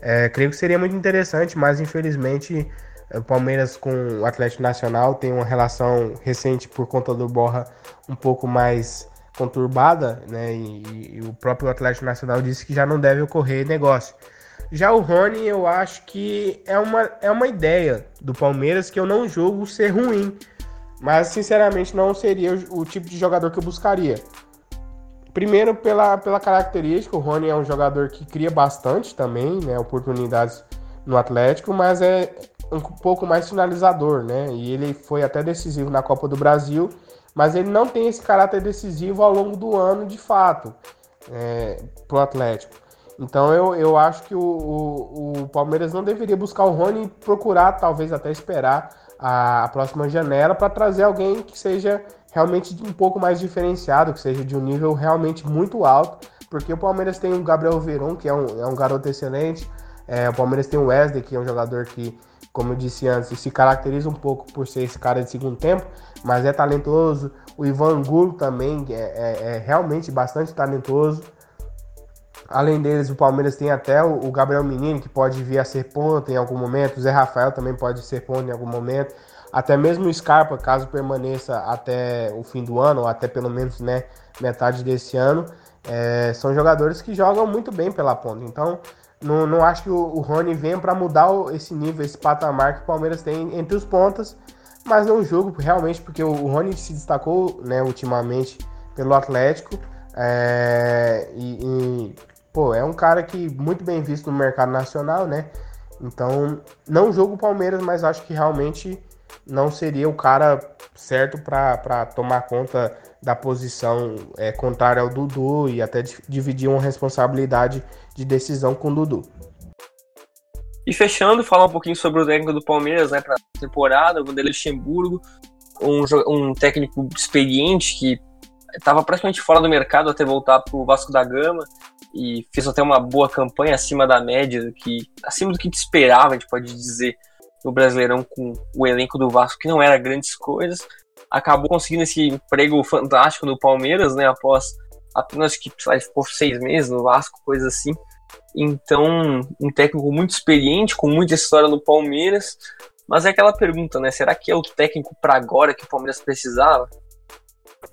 é, creio que seria muito interessante, mas infelizmente o Palmeiras com o Atlético Nacional tem uma relação recente por conta do Borra um pouco mais conturbada, né? E, e o próprio Atlético Nacional disse que já não deve ocorrer negócio. Já o Rony, eu acho que é uma, é uma ideia do Palmeiras que eu não julgo ser ruim. Mas, sinceramente, não seria o, o tipo de jogador que eu buscaria. Primeiro, pela, pela característica, o Rony é um jogador que cria bastante também, né? Oportunidades no Atlético, mas é um pouco mais finalizador, né? E ele foi até decisivo na Copa do Brasil, mas ele não tem esse caráter decisivo ao longo do ano, de fato, é, pro Atlético. Então eu, eu acho que o, o, o Palmeiras não deveria buscar o Rony e procurar, talvez até esperar a, a próxima janela para trazer alguém que seja realmente um pouco mais diferenciado, que seja de um nível realmente muito alto, porque o Palmeiras tem o Gabriel Veron, que é um, é um garoto excelente, é, o Palmeiras tem o Wesley, que é um jogador que, como eu disse antes, se caracteriza um pouco por ser esse cara de segundo tempo, mas é talentoso. O Ivan Angulo também é, é, é realmente bastante talentoso. Além deles, o Palmeiras tem até o, o Gabriel Menino, que pode vir a ser ponta em algum momento. O Zé Rafael também pode ser ponta em algum momento. Até mesmo o Scarpa, caso permaneça até o fim do ano, ou até pelo menos né, metade desse ano, é, são jogadores que jogam muito bem pela ponta. Então, não, não acho que o, o Rony venha para mudar esse nível, esse patamar que o Palmeiras tem entre os pontas, mas não julgo realmente, porque o, o Rony se destacou né, ultimamente pelo Atlético. É, e, e, pô, é um cara que muito bem visto no mercado nacional, né? Então, não jogo o Palmeiras, mas acho que realmente não seria o cara certo para tomar conta da posição é, contrária ao Dudu e até dividir uma responsabilidade de decisão com o Dudu. E fechando, falar um pouquinho sobre o técnico do Palmeiras, né, para a temporada, o Vanderlei Luxemburgo, um, um técnico experiente que estava praticamente fora do mercado até voltar para o Vasco da Gama e fez até uma boa campanha acima da média, que acima do que esperava, a gente pode dizer, no Brasileirão com o elenco do Vasco, que não era grandes coisas. Acabou conseguindo esse emprego fantástico no Palmeiras, né? Após apenas que ficou seis meses no Vasco, coisa assim. Então, um técnico muito experiente, com muita história no Palmeiras. Mas é aquela pergunta, né? Será que é o técnico para agora que o Palmeiras precisava?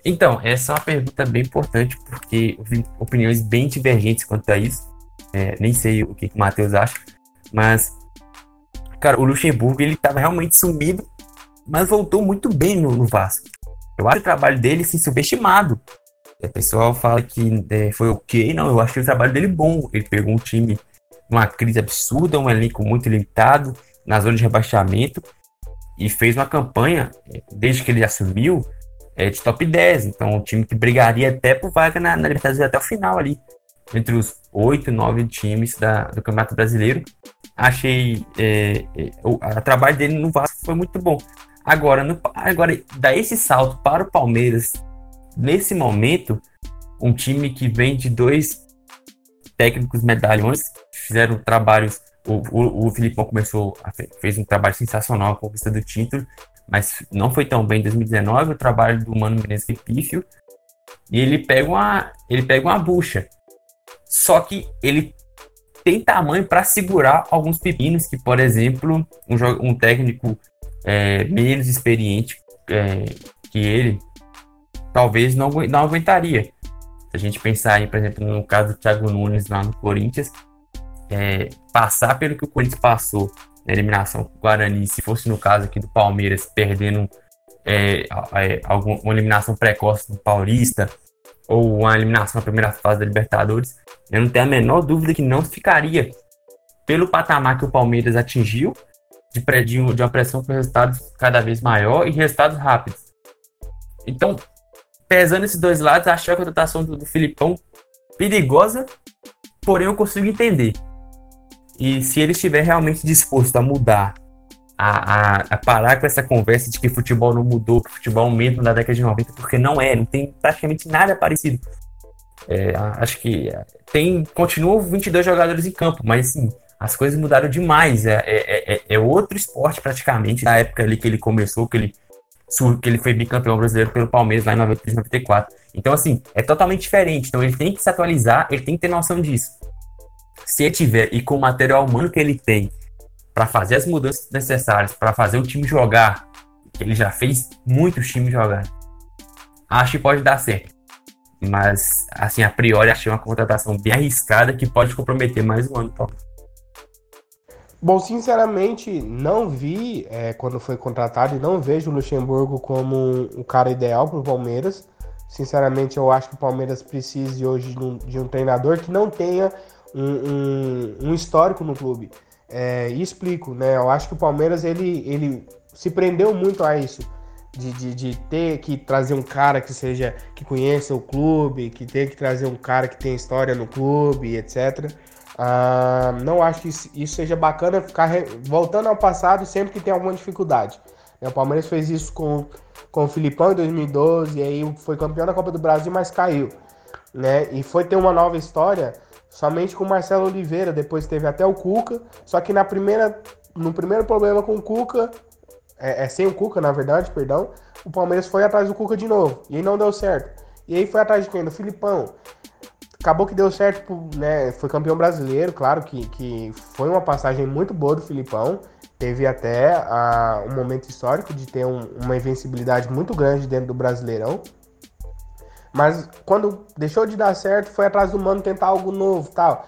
Então, essa é uma pergunta bem importante, porque opiniões bem divergentes quanto a isso. É, nem sei o que, que o Matheus acha, mas Cara, o Luxemburgo, ele tava realmente sumido, mas voltou muito bem no, no Vasco. Eu acho o trabalho dele, assim, subestimado. O pessoal fala que é, foi ok, não, eu achei o trabalho dele bom. Ele pegou um time numa crise absurda, um elenco muito limitado, na zona de rebaixamento, e fez uma campanha, desde que ele assumiu, é, de top 10. Então, um time que brigaria até por vaga na, na Libertadores até o final ali, entre os oito, nove times da, do Campeonato Brasileiro achei é, é, o, trabalho dele no Vasco foi muito bom. Agora, no, agora, dar esse salto para o Palmeiras, nesse momento, um time que vem de dois técnicos medalhões, fizeram trabalhos. O, o, o Filipão começou, fez um trabalho sensacional com a conquista do título, mas não foi tão bem em 2019. O trabalho do Mano Menezes foi pífio. E ele pega uma, ele pega uma bucha. Só que ele tem tamanho para segurar alguns pepinos que, por exemplo, um, um técnico é, menos experiente é, que ele talvez não, não aguentaria. Se a gente pensar aí, por exemplo, no caso do Thiago Nunes lá no Corinthians, é, passar pelo que o Corinthians passou na eliminação com o Guarani, se fosse no caso aqui do Palmeiras, perdendo é, alguma, uma eliminação precoce do Paulista, ou uma eliminação na primeira fase da Libertadores, eu não tenho a menor dúvida que não ficaria pelo patamar que o Palmeiras atingiu, de, de uma pressão com resultados cada vez maior e resultados rápidos. Então, pesando esses dois lados, achei a contratação do, do Filipão perigosa, porém eu consigo entender. E se ele estiver realmente disposto a mudar, a, a, a, parar com essa conversa de que futebol não mudou, que futebol é mesmo na década de 90, porque não é, não tem praticamente nada parecido. É, acho que tem continuam 22 jogadores em campo, mas sim, as coisas mudaram demais. É, é, é, é, outro esporte praticamente da época ali que ele começou, que ele, que ele foi bicampeão brasileiro pelo Palmeiras lá em 93, 94. Então, assim, é totalmente diferente. Então, ele tem que se atualizar, ele tem que ter noção disso. Se ele tiver, e com o material humano que ele tem, para fazer as mudanças necessárias, para fazer o time jogar, ele já fez muitos times jogar, acho que pode dar certo. Mas, assim, a priori, achei uma contratação bem arriscada que pode comprometer mais um ano. Bom, sinceramente, não vi é, quando foi contratado e não vejo o Luxemburgo como o cara ideal para o Palmeiras. Sinceramente, eu acho que o Palmeiras precise hoje de um, de um treinador que não tenha um, um, um histórico no clube. É, e explico, né? Eu acho que o Palmeiras ele, ele se prendeu muito a isso. De, de, de, ter que trazer um cara que seja que conheça o clube, que ter que trazer um cara que tem história no clube, etc. Ah, não acho que isso seja bacana ficar voltando ao passado sempre que tem alguma dificuldade. O Palmeiras fez isso com, com o Filipão em 2012, e aí foi campeão da Copa do Brasil, mas caiu. Né? E foi ter uma nova história somente com o Marcelo Oliveira, depois teve até o Cuca, só que na primeira, no primeiro problema com o Cuca, é, é sem o Cuca, na verdade, perdão, o Palmeiras foi atrás do Cuca de novo, e aí não deu certo. E aí foi atrás de quem? Do Filipão. Acabou que deu certo, né? Foi campeão brasileiro, claro que, que foi uma passagem muito boa do Filipão. Teve até uh, um momento histórico de ter um, uma invencibilidade muito grande dentro do Brasileirão. Mas quando deixou de dar certo, foi atrás do mano tentar algo novo tal.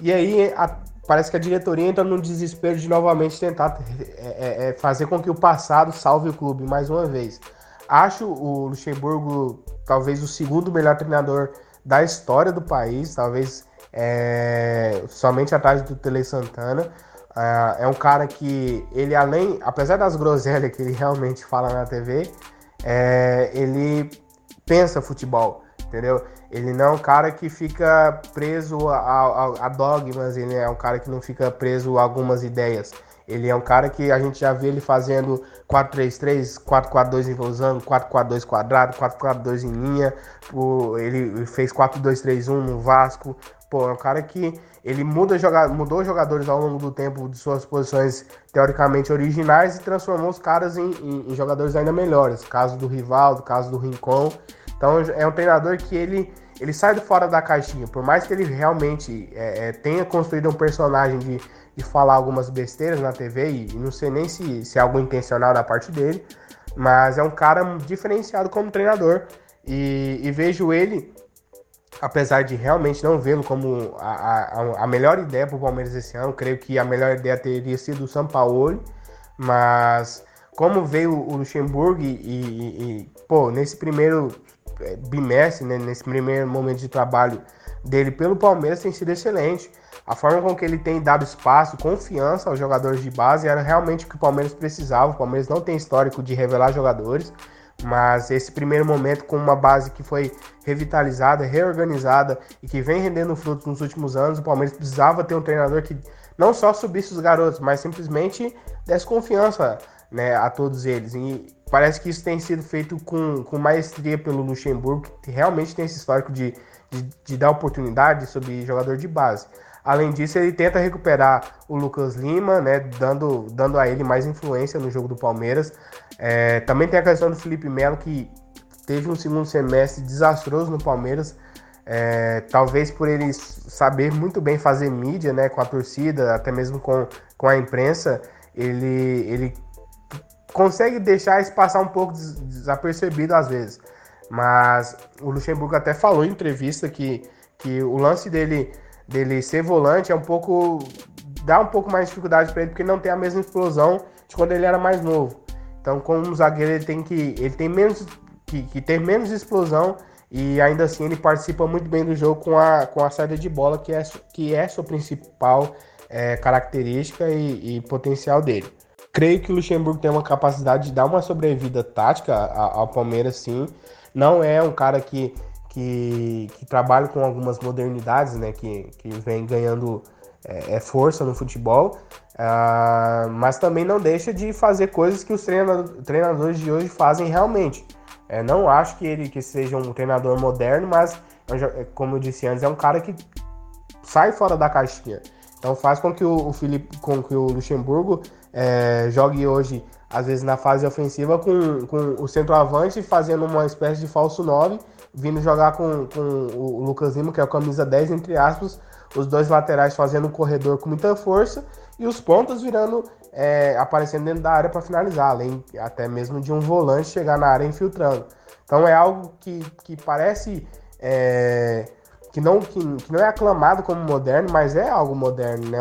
E aí a, parece que a diretoria entra num desespero de novamente tentar é, é, é fazer com que o passado salve o clube mais uma vez. Acho o Luxemburgo talvez o segundo melhor treinador da história do país, talvez é, somente atrás do Tele Santana. É, é um cara que ele além, apesar das groselhas que ele *laughs* realmente fala na TV, é, ele pensa futebol, entendeu? Ele não é um cara que fica preso a, a, a dogmas, ele é um cara que não fica preso a algumas ideias. Ele é um cara que a gente já vê ele fazendo 4-3-3, 4-4-2 envolvendo, 4-4-2 quadrado, 4-4-2 em linha. Ele fez 4-2-3-1 no Vasco. Pô, é um cara que ele muda joga, mudou jogadores ao longo do tempo de suas posições teoricamente originais e transformou os caras em, em, em jogadores ainda melhores. Caso do Rivaldo, caso do Rincon. Então é um treinador que ele, ele sai do fora da caixinha. Por mais que ele realmente é, é, tenha construído um personagem de de falar algumas besteiras na TV e, não sei nem se, se é algo intencional da parte dele, mas é um cara diferenciado como treinador e, e vejo ele, apesar de realmente não vê-lo como a, a, a, melhor ideia para o Palmeiras esse ano, creio que a melhor ideia teria sido o São Paulo, mas como veio o Luxemburgo e, e, e pô, nesse primeiro é, bimestre, né, nesse primeiro momento de trabalho dele pelo Palmeiras tem sido excelente. A forma com que ele tem dado espaço, confiança aos jogadores de base era realmente o que o Palmeiras precisava. O Palmeiras não tem histórico de revelar jogadores, mas esse primeiro momento com uma base que foi revitalizada, reorganizada e que vem rendendo frutos nos últimos anos, o Palmeiras precisava ter um treinador que não só subisse os garotos, mas simplesmente desse confiança né, a todos eles. E parece que isso tem sido feito com, com maestria pelo Luxemburgo, que realmente tem esse histórico de, de, de dar oportunidade sobre jogador de base. Além disso, ele tenta recuperar o Lucas Lima, né, dando, dando a ele mais influência no jogo do Palmeiras. É, também tem a questão do Felipe Melo, que teve um segundo semestre desastroso no Palmeiras. É, talvez por ele saber muito bem fazer mídia né, com a torcida, até mesmo com, com a imprensa, ele, ele consegue deixar isso passar um pouco desapercebido às vezes. Mas o Luxemburgo até falou em entrevista que, que o lance dele dele ser volante é um pouco dá um pouco mais de dificuldade para ele porque não tem a mesma explosão de quando ele era mais novo. Então, como zagueiro ele tem que ele tem menos que, que ter menos explosão e ainda assim ele participa muito bem do jogo com a, com a saída de bola que é que é sua principal é, característica e, e, potencial dele. Creio que o Luxemburgo tem uma capacidade de dar uma sobrevida tática ao Palmeiras, sim. Não é um cara que que, que trabalha com algumas modernidades, né, que, que vem ganhando é, é força no futebol, uh, mas também não deixa de fazer coisas que os treinadores de hoje fazem realmente. É, não acho que ele que seja um treinador moderno, mas como eu disse antes, é um cara que sai fora da caixinha. Então faz com que o, o Felipe, com que o Luxemburgo é, jogue hoje, às vezes na fase ofensiva, com, com o centroavante fazendo uma espécie de falso 9 vindo jogar com, com o Lucas Lima, que é a camisa 10, entre aspas, os dois laterais fazendo um corredor com muita força e os pontos virando, é, aparecendo dentro da área para finalizar, além até mesmo de um volante chegar na área infiltrando. Então é algo que, que parece é, que não, que, que, não é aclamado como moderno, mas é algo moderno, né?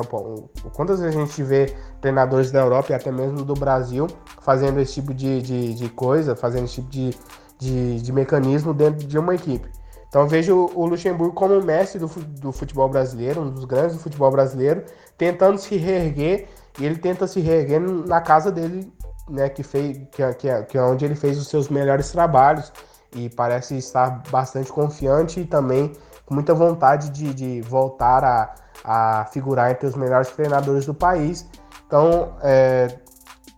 Quantas vezes a gente vê treinadores da Europa e até mesmo do Brasil fazendo esse tipo de, de, de coisa, fazendo esse tipo de, de, de, mecanismo dentro de uma equipe. Então eu vejo o Luxemburgo como o mestre do, do futebol brasileiro, um dos grandes do futebol brasileiro, tentando se reerguer, e ele tenta se reerguer na casa dele, né, que, fez, que, que, que é onde ele fez os seus melhores trabalhos, e parece estar bastante confiante e também com muita vontade de, de voltar a, a figurar entre os melhores treinadores do país. Então, é,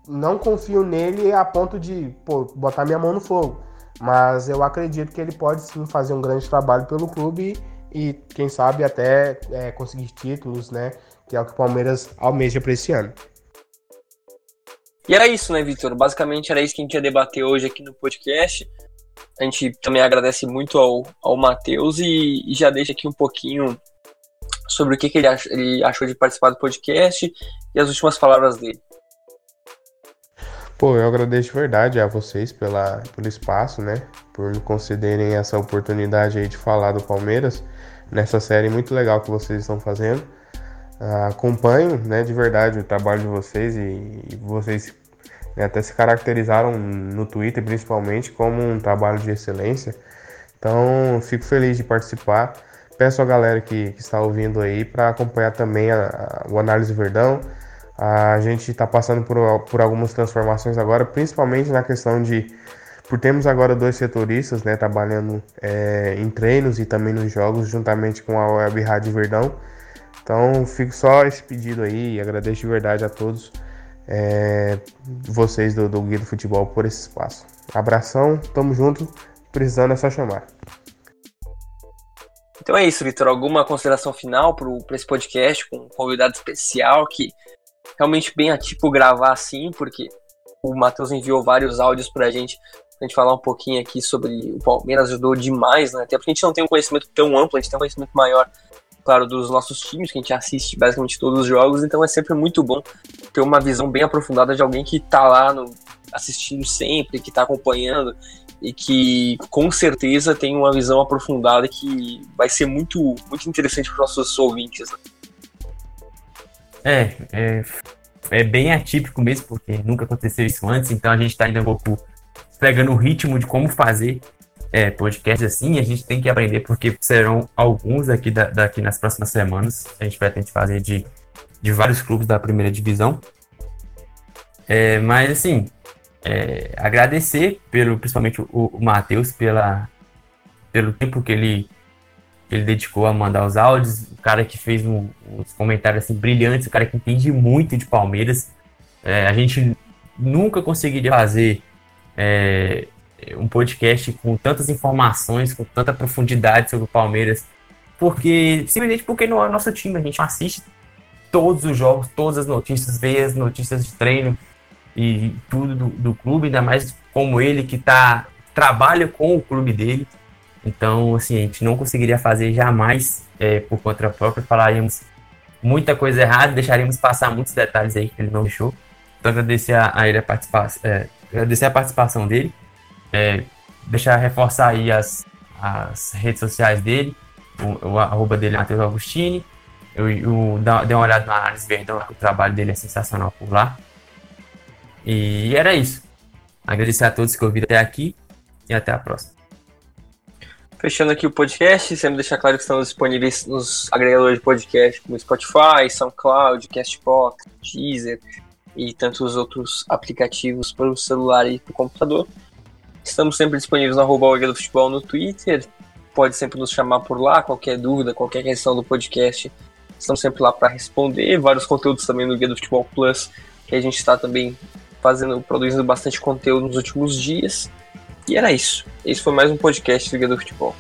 não confio nele a ponto de pô, botar minha mão no fogo. Mas eu acredito que ele pode sim fazer um grande trabalho pelo clube e, quem sabe, até é, conseguir títulos, né? Que é o que o Palmeiras almeja para esse ano. E era isso, né, Vitor? Basicamente era isso que a gente ia debater hoje aqui no podcast. A gente também agradece muito ao, ao Matheus e, e, já deixa aqui um pouquinho sobre o que, que ele, ach, ele achou de participar do podcast e as últimas palavras dele. Pô, eu agradeço de verdade a vocês pela, pelo espaço, né? Por me concederem essa oportunidade aí de falar do Palmeiras nessa série muito legal que vocês estão fazendo. Uh, acompanho, né, de verdade o trabalho de vocês e, e vocês né, até se caracterizaram no Twitter principalmente como um trabalho de excelência. Então, fico feliz de participar. Peço a galera que, que está ouvindo aí para acompanhar também a, a, o Análise Verdão. A gente está passando por, por algumas transformações agora, principalmente na questão de. Por termos agora dois setoristas né, trabalhando é, em treinos e também nos jogos, juntamente com a Web Rádio Verdão. Então, fico só esse pedido aí e agradeço de verdade a todos é, vocês do, do Guia do Futebol por esse espaço. Abração, tamo junto, precisando é só chamar. Então é isso, Vitor. Alguma consideração final para esse podcast com um convidado especial que realmente bem atípico gravar assim, porque o Matheus enviou vários áudios para a gente, a gente falar um pouquinho aqui sobre o Palmeiras, ajudou demais, né? Até porque a gente não tem um conhecimento tão amplo, a gente tem um conhecimento maior claro, dos nossos times, que a gente assiste basicamente todos os jogos, então é sempre muito bom ter uma visão bem aprofundada de alguém que tá lá no, assistindo sempre, que tá acompanhando e que com certeza tem uma visão aprofundada que vai ser muito, muito interessante para os nossos ouvintes. Né? É, é, é bem atípico mesmo, porque nunca aconteceu isso antes, então a gente está ainda pouco pegando o ritmo de como fazer é, podcasts assim, a gente tem que aprender, porque serão alguns aqui da, daqui nas próximas semanas. A gente tentar fazer de, de vários clubes da primeira divisão. É, mas assim, é, agradecer pelo, principalmente o, o Matheus pela, pelo tempo que ele, ele dedicou a mandar os áudios, o cara que fez um, uns comentários assim, brilhantes, o cara que entende muito de Palmeiras. É, a gente nunca conseguiria fazer é, um podcast com tantas informações, com tanta profundidade sobre o Palmeiras, porque simplesmente porque não é nosso time, a gente assiste todos os jogos, todas as notícias, vê as notícias de treino e tudo do, do clube, ainda mais como ele que tá trabalha com o clube dele. Então, assim, a gente não conseguiria fazer jamais é, por conta própria, falaríamos muita coisa errada, deixaríamos passar muitos detalhes aí que ele não deixou. Então, agradecer a, a ele a participação, é, agradecer a participação dele. É, deixar reforçar aí as, as redes sociais dele. O, o arroba dele é Matheus Augustini. Eu, eu dei uma olhada na análise Verdão, o trabalho dele é sensacional por lá. E era isso. Agradecer a todos que ouviram até aqui e até a próxima. Fechando aqui o podcast, sempre deixar claro que estamos disponíveis nos agregadores de podcast como Spotify, SoundCloud, Castbox, Deezer e tantos outros aplicativos para o celular e para o computador. Estamos sempre disponíveis no arroba do Futebol no Twitter. Pode sempre nos chamar por lá, qualquer dúvida, qualquer questão do podcast. Estamos sempre lá para responder. Vários conteúdos também no Guia do Futebol Plus, que a gente está também fazendo, produzindo bastante conteúdo nos últimos dias. E era isso. Esse foi mais um podcast do Guia do Futebol.